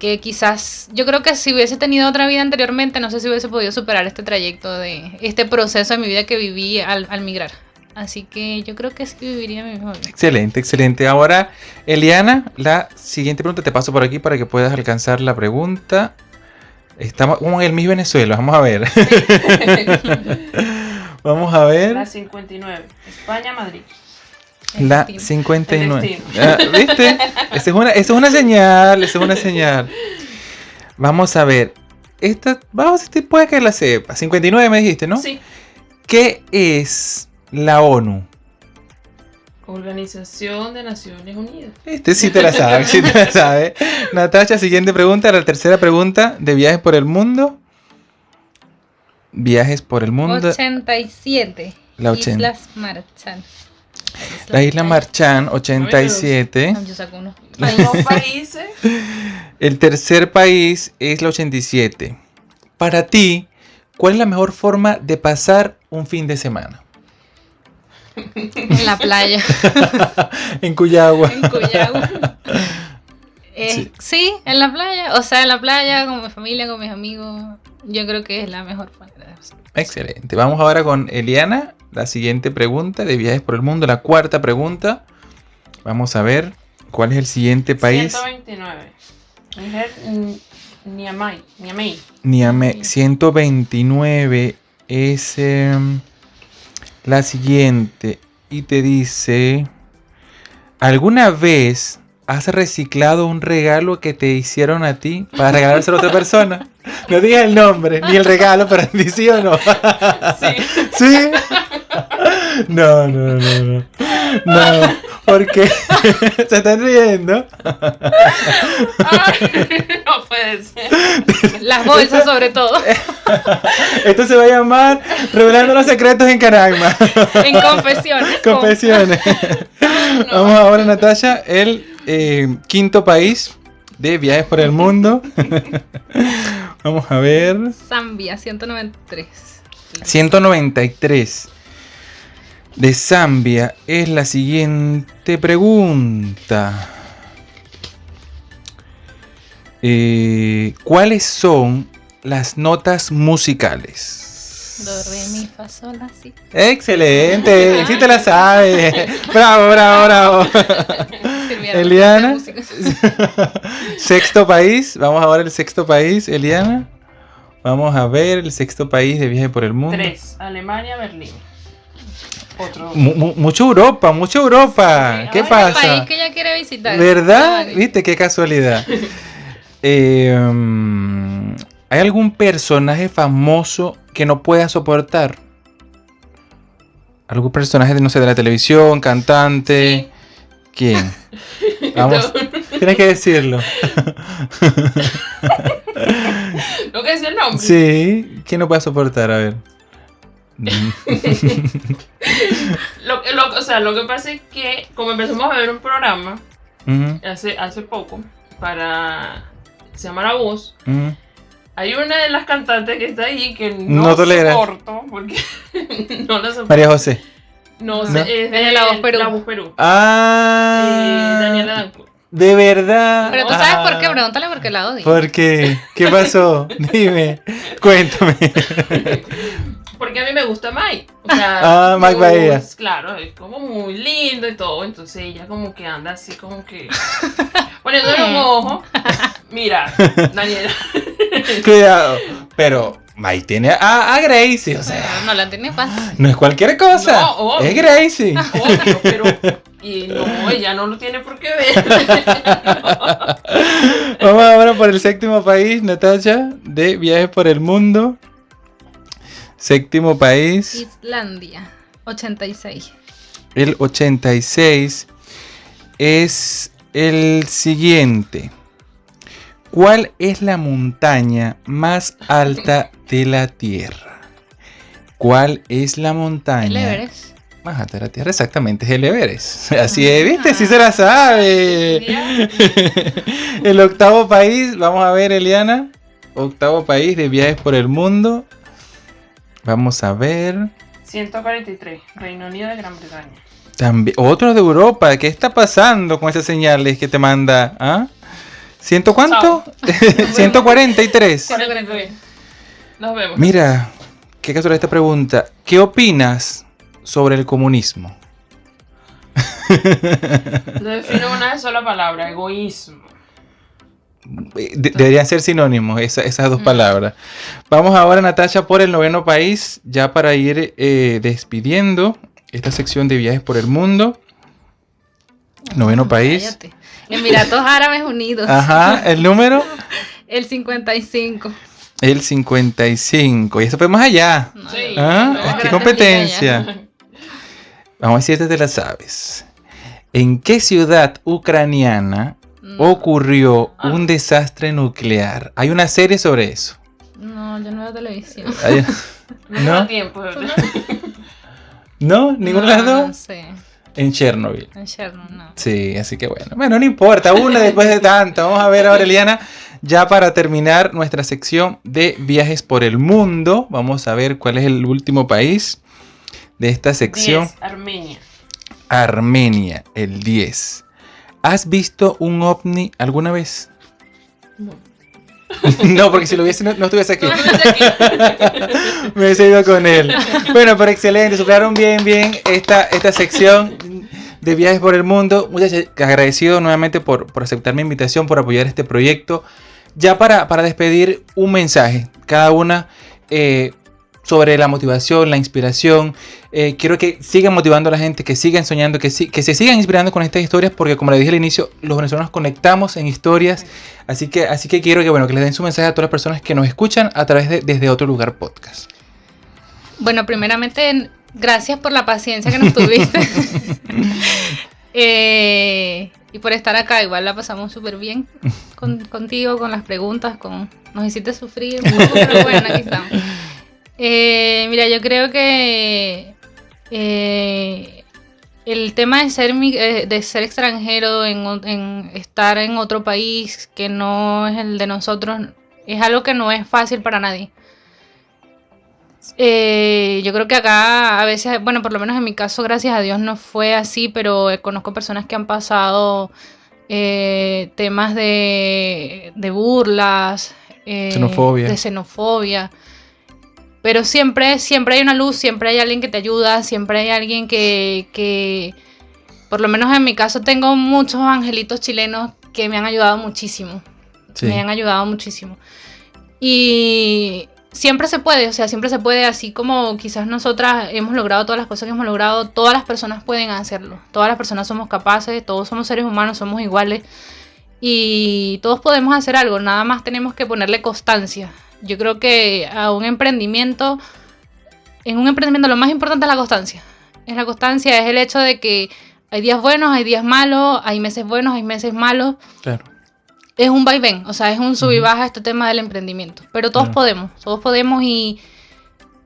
Que quizás, yo creo que si hubiese tenido otra vida anteriormente, no sé si hubiese podido superar este trayecto de este proceso de mi vida que viví al, al migrar. Así que yo creo que sí viviría mi mejor. Excelente, excelente. Ahora, Eliana, la siguiente pregunta te paso por aquí para que puedas alcanzar la pregunta. Estamos con el Miss Venezuela, vamos a ver. vamos a ver. La 59. España, Madrid. La El 59. Ah, ¿Viste? Esa es, una, esa es una señal, esa es una señal. Vamos a ver. Esta, vamos, este puede que la sepa. 59 me dijiste, ¿no? Sí. ¿Qué es la ONU? Organización de Naciones Unidas. Este sí te la sabe, sí te la sabe. Natasha, siguiente pregunta, la tercera pregunta de viajes por el mundo. Viajes por el mundo. 87. La 80. Islas Marchand. La isla Marchand, 87. Yo saco uno. Hay dos países. El tercer país es la 87. Para ti, ¿cuál es la mejor forma de pasar un fin de semana? En la playa. en Cuyagua. en Cuyagua. Eh, Sí. sí. en la playa. O sea, en la playa, con mi familia, con mis amigos. Yo creo que es la mejor manera de hacerlo. Excelente. Vamos ahora con Eliana. La siguiente pregunta de viajes por el mundo. La cuarta pregunta. Vamos a ver cuál es el siguiente país. 129. Mujer, mm, Niamey. Niamey. Niamey 129 es em, la siguiente y te dice, ¿alguna vez has reciclado un regalo que te hicieron a ti para regalárselo a otra persona? No digas el nombre ni el regalo, pero sí o no. Sí. ¿Sí? No, no, no, no. No, porque se están riendo. Ay, no puede ser. Las bolsas, sobre todo. Esto se va a llamar Revelando los secretos en Caragma. En confesiones. con- Confesiones. Vamos ahora, Natasha, el eh, quinto país de viajes por el mundo. Vamos a ver. Zambia, 193. 193 de Zambia es la siguiente pregunta. Eh, ¿Cuáles son las notas musicales? Do, re, mi, fa, sol, la, si. Excelente, sí te la sabes. Bravo, bravo, bravo. Eliana. Sexto país, vamos ahora al sexto país, Eliana. Vamos a ver el sexto país de viaje por el mundo. Tres. Alemania, Berlín. Otro. Mu- mu- mucho Europa, mucho Europa. Sí, ¿Qué pasa? país que ella quiere visitar. ¿Verdad? ¿Viste qué casualidad? Eh, ¿Hay algún personaje famoso que no pueda soportar? ¿Algún personaje, de, no sé, de la televisión, cantante? ¿Quién? Vamos, tienes que decirlo. ¿Lo que es el nombre? Sí, ¿quién no puede soportar? A ver. Mm, Lo, que- lo- o sea, lo que pasa es que como empezamos a ver un programa hace, hace poco para... Se llama La Voz. Hay una de las cantantes que está ahí que no, No tolera. soporto porque no la soporto. María José. No, No. sé, es de La Voz Perú. La Voz Perú. Ah, Eh, Daniela Danco. De verdad. Pero tú sabes por qué, Ah, pregúntale por qué la odio. ¿Por qué? ¿Qué pasó? Dime, cuéntame. Porque a mí me gusta Mike. O sea, Ah, Mike yo- Bahía. Claro, es como muy lindo y todo. Entonces ella como que anda así como que poniéndole un ojo. Mira, Daniela. Cuidado. Pero Mike tiene a, a Gracie, o sea, No la tiene fácil. no es cualquier cosa. No, obvio. es Gracie. Obvio, pero. Y no, ella no lo tiene por qué ver. Vamos ahora por el séptimo país, Natacha, de viajes por el mundo. Séptimo país, Islandia, 86. el 86, es el siguiente. ¿Cuál es la montaña más alta de la Tierra? ¿Cuál es la El montaña? Everest. Más alta de la Tierra, exactamente, es el Everest. Así es, ¿viste? Sí se la sabe. el octavo país, vamos a ver, Eliana. Octavo país de viajes por el mundo. Vamos a ver. 143, Reino Unido de Gran Bretaña. También, otro de Europa, ¿qué está pasando con esas señales que te manda? ¿Ah? ¿Ciento cuánto? 143. 143. Nos vemos. Mira, qué casualidad esta pregunta. ¿Qué opinas sobre el comunismo? Lo defino una sola palabra, egoísmo. Deberían ser sinónimos esas dos palabras. Vamos ahora, Natasha, por el noveno país, ya para ir eh, despidiendo esta sección de viajes por el mundo. Noveno país. Cállate. Emiratos Árabes Unidos. Ajá, ¿el número? el 55. El 55. Y eso fue más allá. Sí. ¿Ah? ¿Qué competencia? Vamos a ver si te las sabes. ¿En qué ciudad ucraniana. Ocurrió ah. un desastre nuclear? Hay una serie sobre eso. No, yo no veo televisión. no, no tiempo. ¿No? ¿Ninguna de las dos? Sí. En Chernobyl. En Chernobyl, no. Sí, así que bueno. Bueno, no importa, una después de tanto. Vamos a ver ahora, Eliana, ya para terminar nuestra sección de viajes por el mundo. Vamos a ver cuál es el último país de esta sección. 10, Armenia. Armenia, el 10. ¿Has visto un ovni alguna vez? No. no, porque si lo hubiese, no, estuviese aquí. Me hubiese ido con él. Bueno, pero excelente, superaron bien, bien esta, esta sección de viajes por el mundo. Muchas agradecido nuevamente por, aceptar mi invitación, por apoyar este proyecto. Ya para, para despedir, un mensaje. Cada una eh, sobre la motivación, la inspiración. Eh, quiero que sigan motivando a la gente, que sigan soñando, que, que se sigan inspirando con estas historias, porque como le dije al inicio, los venezolanos conectamos en historias. Así que, así que quiero que, bueno, que les den su mensaje a todas las personas que nos escuchan a través de Desde Otro Lugar Podcast. Bueno, primeramente, gracias por la paciencia que nos tuviste. Eh, y por estar acá, igual la pasamos súper bien contigo, con las preguntas, con nos hiciste sufrir, pero bueno, aquí estamos. Eh, mira, yo creo que eh, el tema de ser, eh, de ser extranjero, en, estar en otro país que no es el de nosotros, es algo que no es fácil para nadie. yo creo que acá a veces, bueno, por lo menos en mi caso, gracias a Dios no fue así, pero conozco personas que han pasado temas de, de burlas, de xenofobia. Pero siempre, siempre hay una luz, siempre hay alguien que te ayuda, siempre hay alguien que, que, por lo menos en mi caso, tengo muchos angelitos chilenos que me han ayudado muchísimo. Me han ayudado muchísimo. Y siempre se puede, o sea, siempre se puede, así como quizás nosotras hemos logrado todas las cosas que hemos logrado, todas las personas pueden hacerlo. Todas las personas somos capaces, todos somos seres humanos, somos iguales. Y todos podemos hacer algo, nada más tenemos que ponerle constancia. Yo creo que a un emprendimiento, en un emprendimiento lo más importante es la constancia. Es la constancia, es el hecho de que hay días buenos, hay días malos, hay meses buenos, hay meses malos. Claro. Es un vaivén, o sea, es un sub y baja este tema del emprendimiento. Pero todos podemos, todos podemos y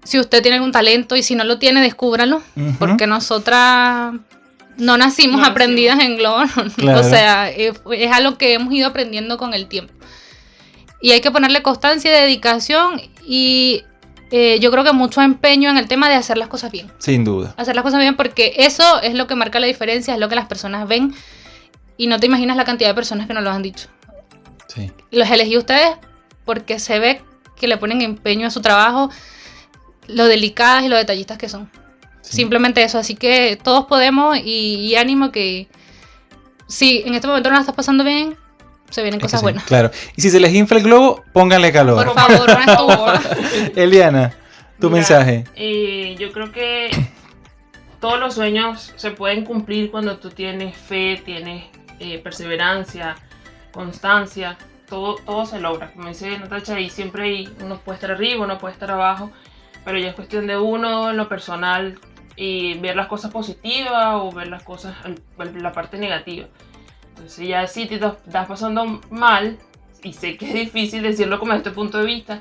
si usted tiene algún talento y si no lo tiene, descúbralo. Porque nosotras no nacimos aprendidas en globo. o sea, es, algo que hemos ido aprendiendo con el tiempo. Y hay que ponerle constancia y dedicación y eh, yo creo que mucho empeño en el tema de hacer las cosas bien. Sin duda. Hacer las cosas bien porque eso es lo que marca la diferencia, es lo que las personas ven y no te imaginas la cantidad de personas que nos lo han dicho. Sí. Los elegí ustedes porque se ve que le ponen empeño a su trabajo, lo delicadas y lo detallistas que son. Simplemente eso, así que todos podemos y, y ánimo que si en este momento no la estás pasando bien, se vienen cosas buenas. Claro. Y si se les infla el globo, pónganle calor. Por favor, por favor. Eliana, tu mensaje. Eh, yo creo que todos los sueños se pueden cumplir cuando tú tienes fe, tienes eh, perseverancia, constancia. Todo, todo se logra. Como dice Natacha, y siempre hay, uno puede estar arriba, uno puede estar abajo, pero ya es cuestión de uno en lo personal y ver las cosas positivas o ver las cosas, la parte negativa. Entonces ya si te estás pasando mal, y sé que es difícil decirlo como desde este punto de vista,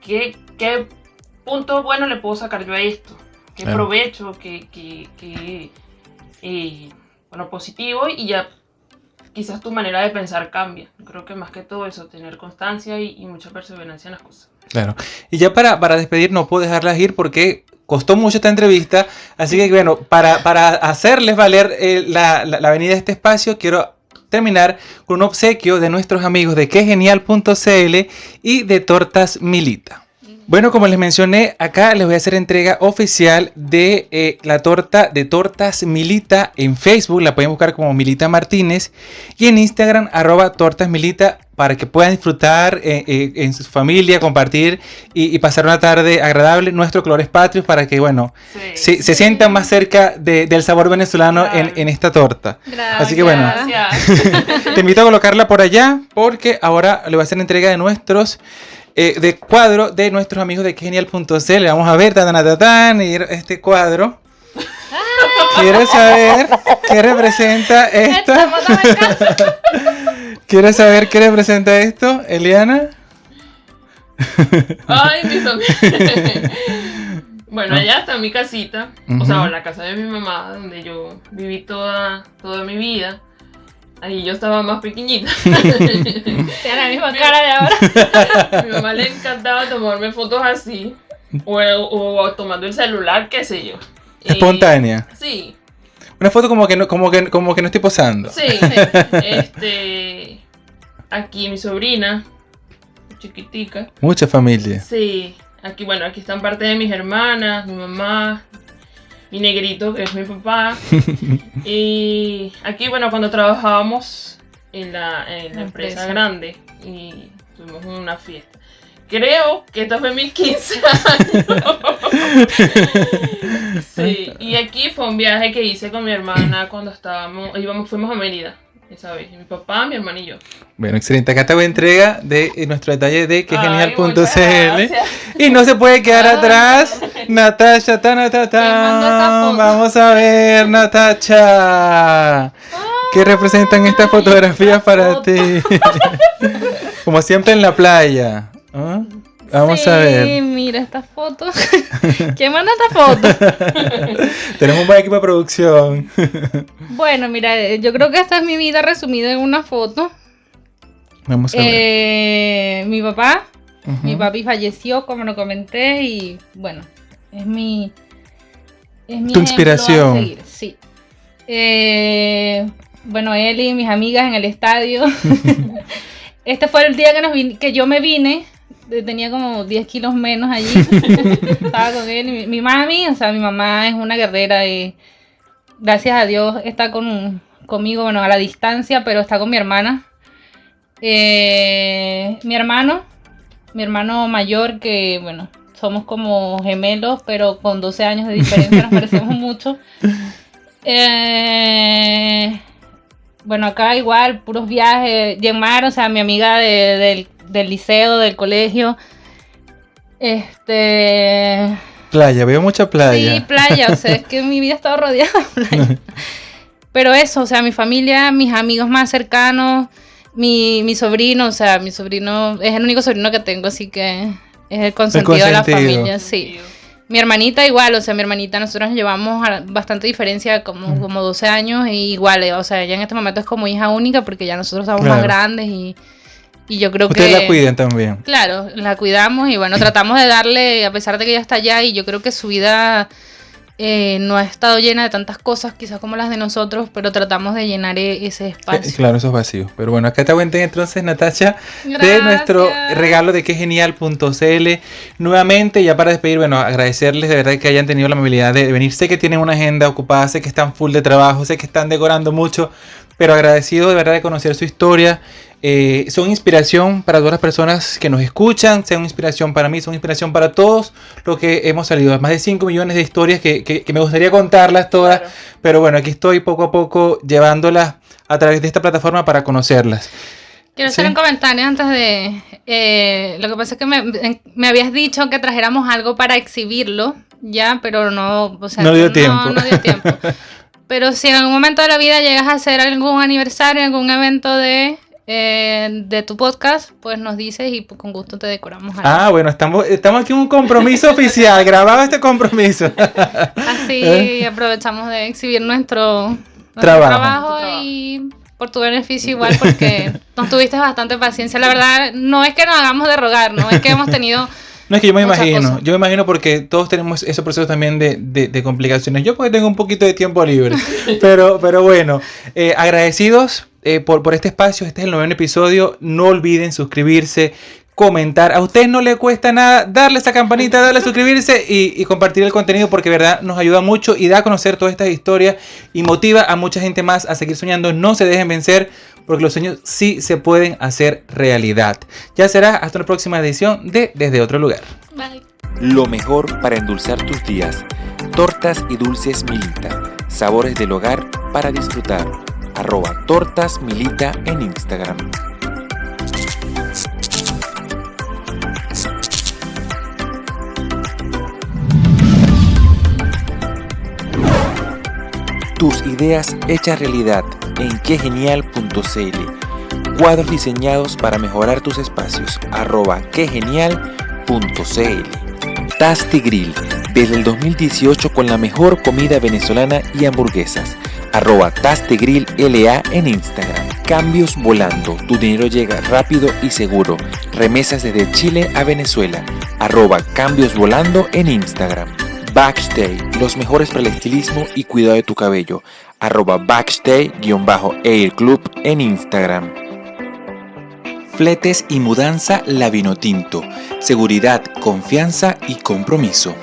¿qué, qué punto bueno le puedo sacar yo a esto? qué provecho, qué, qué, eh, bueno, positivo y ya quizás tu manera de pensar cambia. Creo que más que todo eso, tener constancia y, mucha perseverancia en las cosas. Claro. Y ya para, para despedir, no puedo dejarlas ir porque costó mucho esta entrevista. Así que, bueno, para, para hacerles valer eh, la, la, la, venida de este espacio, quiero terminar con un obsequio de nuestros amigos de quegenial.cl y de Tortas Milita. Bueno, como les mencioné, acá les voy a hacer entrega oficial de eh, la torta de Tortas Milita en Facebook. La pueden buscar como Milita Martínez. Y en Instagram, arroba Tortas Milita, para que puedan disfrutar eh, eh, en su familia, compartir y, pasar una tarde agradable. Nuestro Colores Patrios, para que, bueno, se, sientan más cerca del sabor venezolano en, esta torta. Gracias. Así que, bueno, te invito a colocarla por allá, porque ahora le voy a hacer entrega de nuestros eh, de cuadro de nuestros amigos de genial.cl. Vamos a ver, tan, y este cuadro. ¿Quieres saber qué representa esto? ¿Quieres saber qué representa esto, Eliana? Ay, mi Bueno, allá está mi casita, o sea, la casa de mi mamá, donde yo viví toda, toda mi vida. Ahí yo estaba más pequeñita. Tiene la misma cara de ahora. Mi mamá le encantaba tomarme fotos así. O, tomando el celular, qué sé yo. Espontánea. sí. Una foto como que no, como que, como que no estoy posando. Sí. este. Aquí mi sobrina. Chiquitica. Mucha familia. Sí. Aquí, bueno, aquí están parte de mis hermanas, mi mamá, mi negrito, que es mi papá. y aquí, bueno, cuando trabajábamos en la, empresa, grande y tuvimos una fiesta. Creo que esta fue mi 15 años. sí, y aquí fue un viaje que hice con mi hermana cuando estábamos, íbamos, fuimos a Mérida vez. Mi papá, mi hermana y yo. Bueno, excelente. Acá te voy a entrega de nuestro detalle de que genial.cl. Y no se puede quedar atrás. Natasha, ta, ta, ta, Vamos a ver, Natasha. ¿Qué representan estas fotografías para ti? Como siempre en la playa. ¿Ah? Vamos a ver. Mira esta foto. ¿Quién manda esta foto? Tenemos un buen equipo de producción. bueno, mira, yo creo que esta es mi vida resumida en una foto. Vamos a ver. Eh, mi papá, mi papi falleció, como lo comenté, y bueno, es mi. Es mi tu inspiración. sí. Eh, bueno, él y mis amigas en el estadio. este fue el día que, nos que yo me vine tenía como 10 kilos menos allí. Estaba con él. mi, mami, o sea, mi mamá es una guerrera y gracias a Dios está con, conmigo, bueno, a la distancia, pero está con mi hermana. Eh, mi hermano, mi hermano mayor, que bueno, somos como gemelos, pero con 12 años de diferencia nos parecemos mucho. Eh, bueno, acá igual, puros viajes. Yenmar, o sea, mi amiga del del liceo, del colegio. Este. Playa, veo mucha playa. Sí, playa, o sea, es que mi vida estaba rodeada de playa. Pero eso, o sea, mi familia, mis amigos más cercanos, mi, mi sobrino, o sea, mi sobrino es el único sobrino que tengo, así que es el consentido, de la familia, sí. Mi hermanita igual, o sea, mi hermanita, nosotros nos llevamos bastante diferencia, como, como 12 años, y igual, o sea, ella en este momento es como hija única porque ya nosotros somos más grandes y y yo creo que... Ustedes la cuiden también. Claro, la cuidamos y bueno, tratamos de darle, a pesar de que ella está allá y yo creo que su vida eh, no ha estado llena de tantas cosas, quizás como las de nosotros, pero tratamos de llenar e-, ese eh, espacio. claro, esos vacíos. Pero bueno, acá te cuenten entonces, Natasha, de nuestro regalo de que genial.cl. Nuevamente, ya para despedir, bueno, agradecerles de verdad que hayan tenido la amabilidad de venir. Sé que tienen una agenda ocupada, sé que están full de trabajo, sé que están decorando mucho, pero agradecido de verdad de conocer su historia eh, son inspiración para todas las personas que nos escuchan, son inspiración para mí, son inspiración para todos los que hemos salido. Más de 5 millones de historias que, me gustaría contarlas todas, pero bueno, aquí estoy poco a poco llevándolas a través de esta plataforma para conocerlas. Quiero hacer un comentario antes de... Eh, lo que pasa es que me, habías dicho que trajéramos algo para exhibirlo, ya, pero no... no dio tiempo. No dio tiempo. pero si en algún momento de la vida llegas a hacer algún aniversario, algún evento de eh, de tu podcast, pues nos dices y con gusto te decoramos. Algo. Ah, bueno, estamos, estamos aquí en un compromiso oficial, grabado este compromiso. Así ¿Eh? aprovechamos de exhibir nuestro, trabajo. y por tu beneficio igual porque nos tuviste bastante paciencia. La verdad, no es que nos hagamos de rogar, no es que hemos tenido... No es que yo me imagino, yo me imagino porque todos tenemos ese proceso también de, de, complicaciones. Yo porque tengo un poquito de tiempo libre, pero, pero bueno, eh, agradecidos eh, por, por este espacio, este es el noveno episodio, no olviden suscribirse, comentar. A ustedes no les cuesta nada darle esa campanita, darle a suscribirse y, compartir el contenido porque verdad nos ayuda mucho y da a conocer todas estas historias y motiva a mucha gente más a seguir soñando. No se dejen vencer porque los sueños sí se pueden hacer realidad. Ya será hasta la próxima edición de Desde otro lugar. Bye. Lo mejor para endulzar tus días. Tortas y dulces Milita. Sabores del hogar para disfrutar. Arroba tortas Milita en Instagram. Tus ideas hechas realidad en quegenial.cl. Cuadros diseñados para mejorar tus espacios. Arroba quegenial.cl. Tasty Grill. Desde el 2018 con la mejor comida venezolana y hamburguesas. Arroba Tasty Grill LA en Instagram. Cambios volando. Tu dinero llega rápido y seguro. Remesas desde Chile a Venezuela. Arroba Cambios volando en Instagram. Backstay, los mejores para el estilismo y cuidado de tu cabello. Arroba Backstay-Air Club en Instagram. Fletes y mudanza Lavinotinto. Seguridad, confianza y compromiso.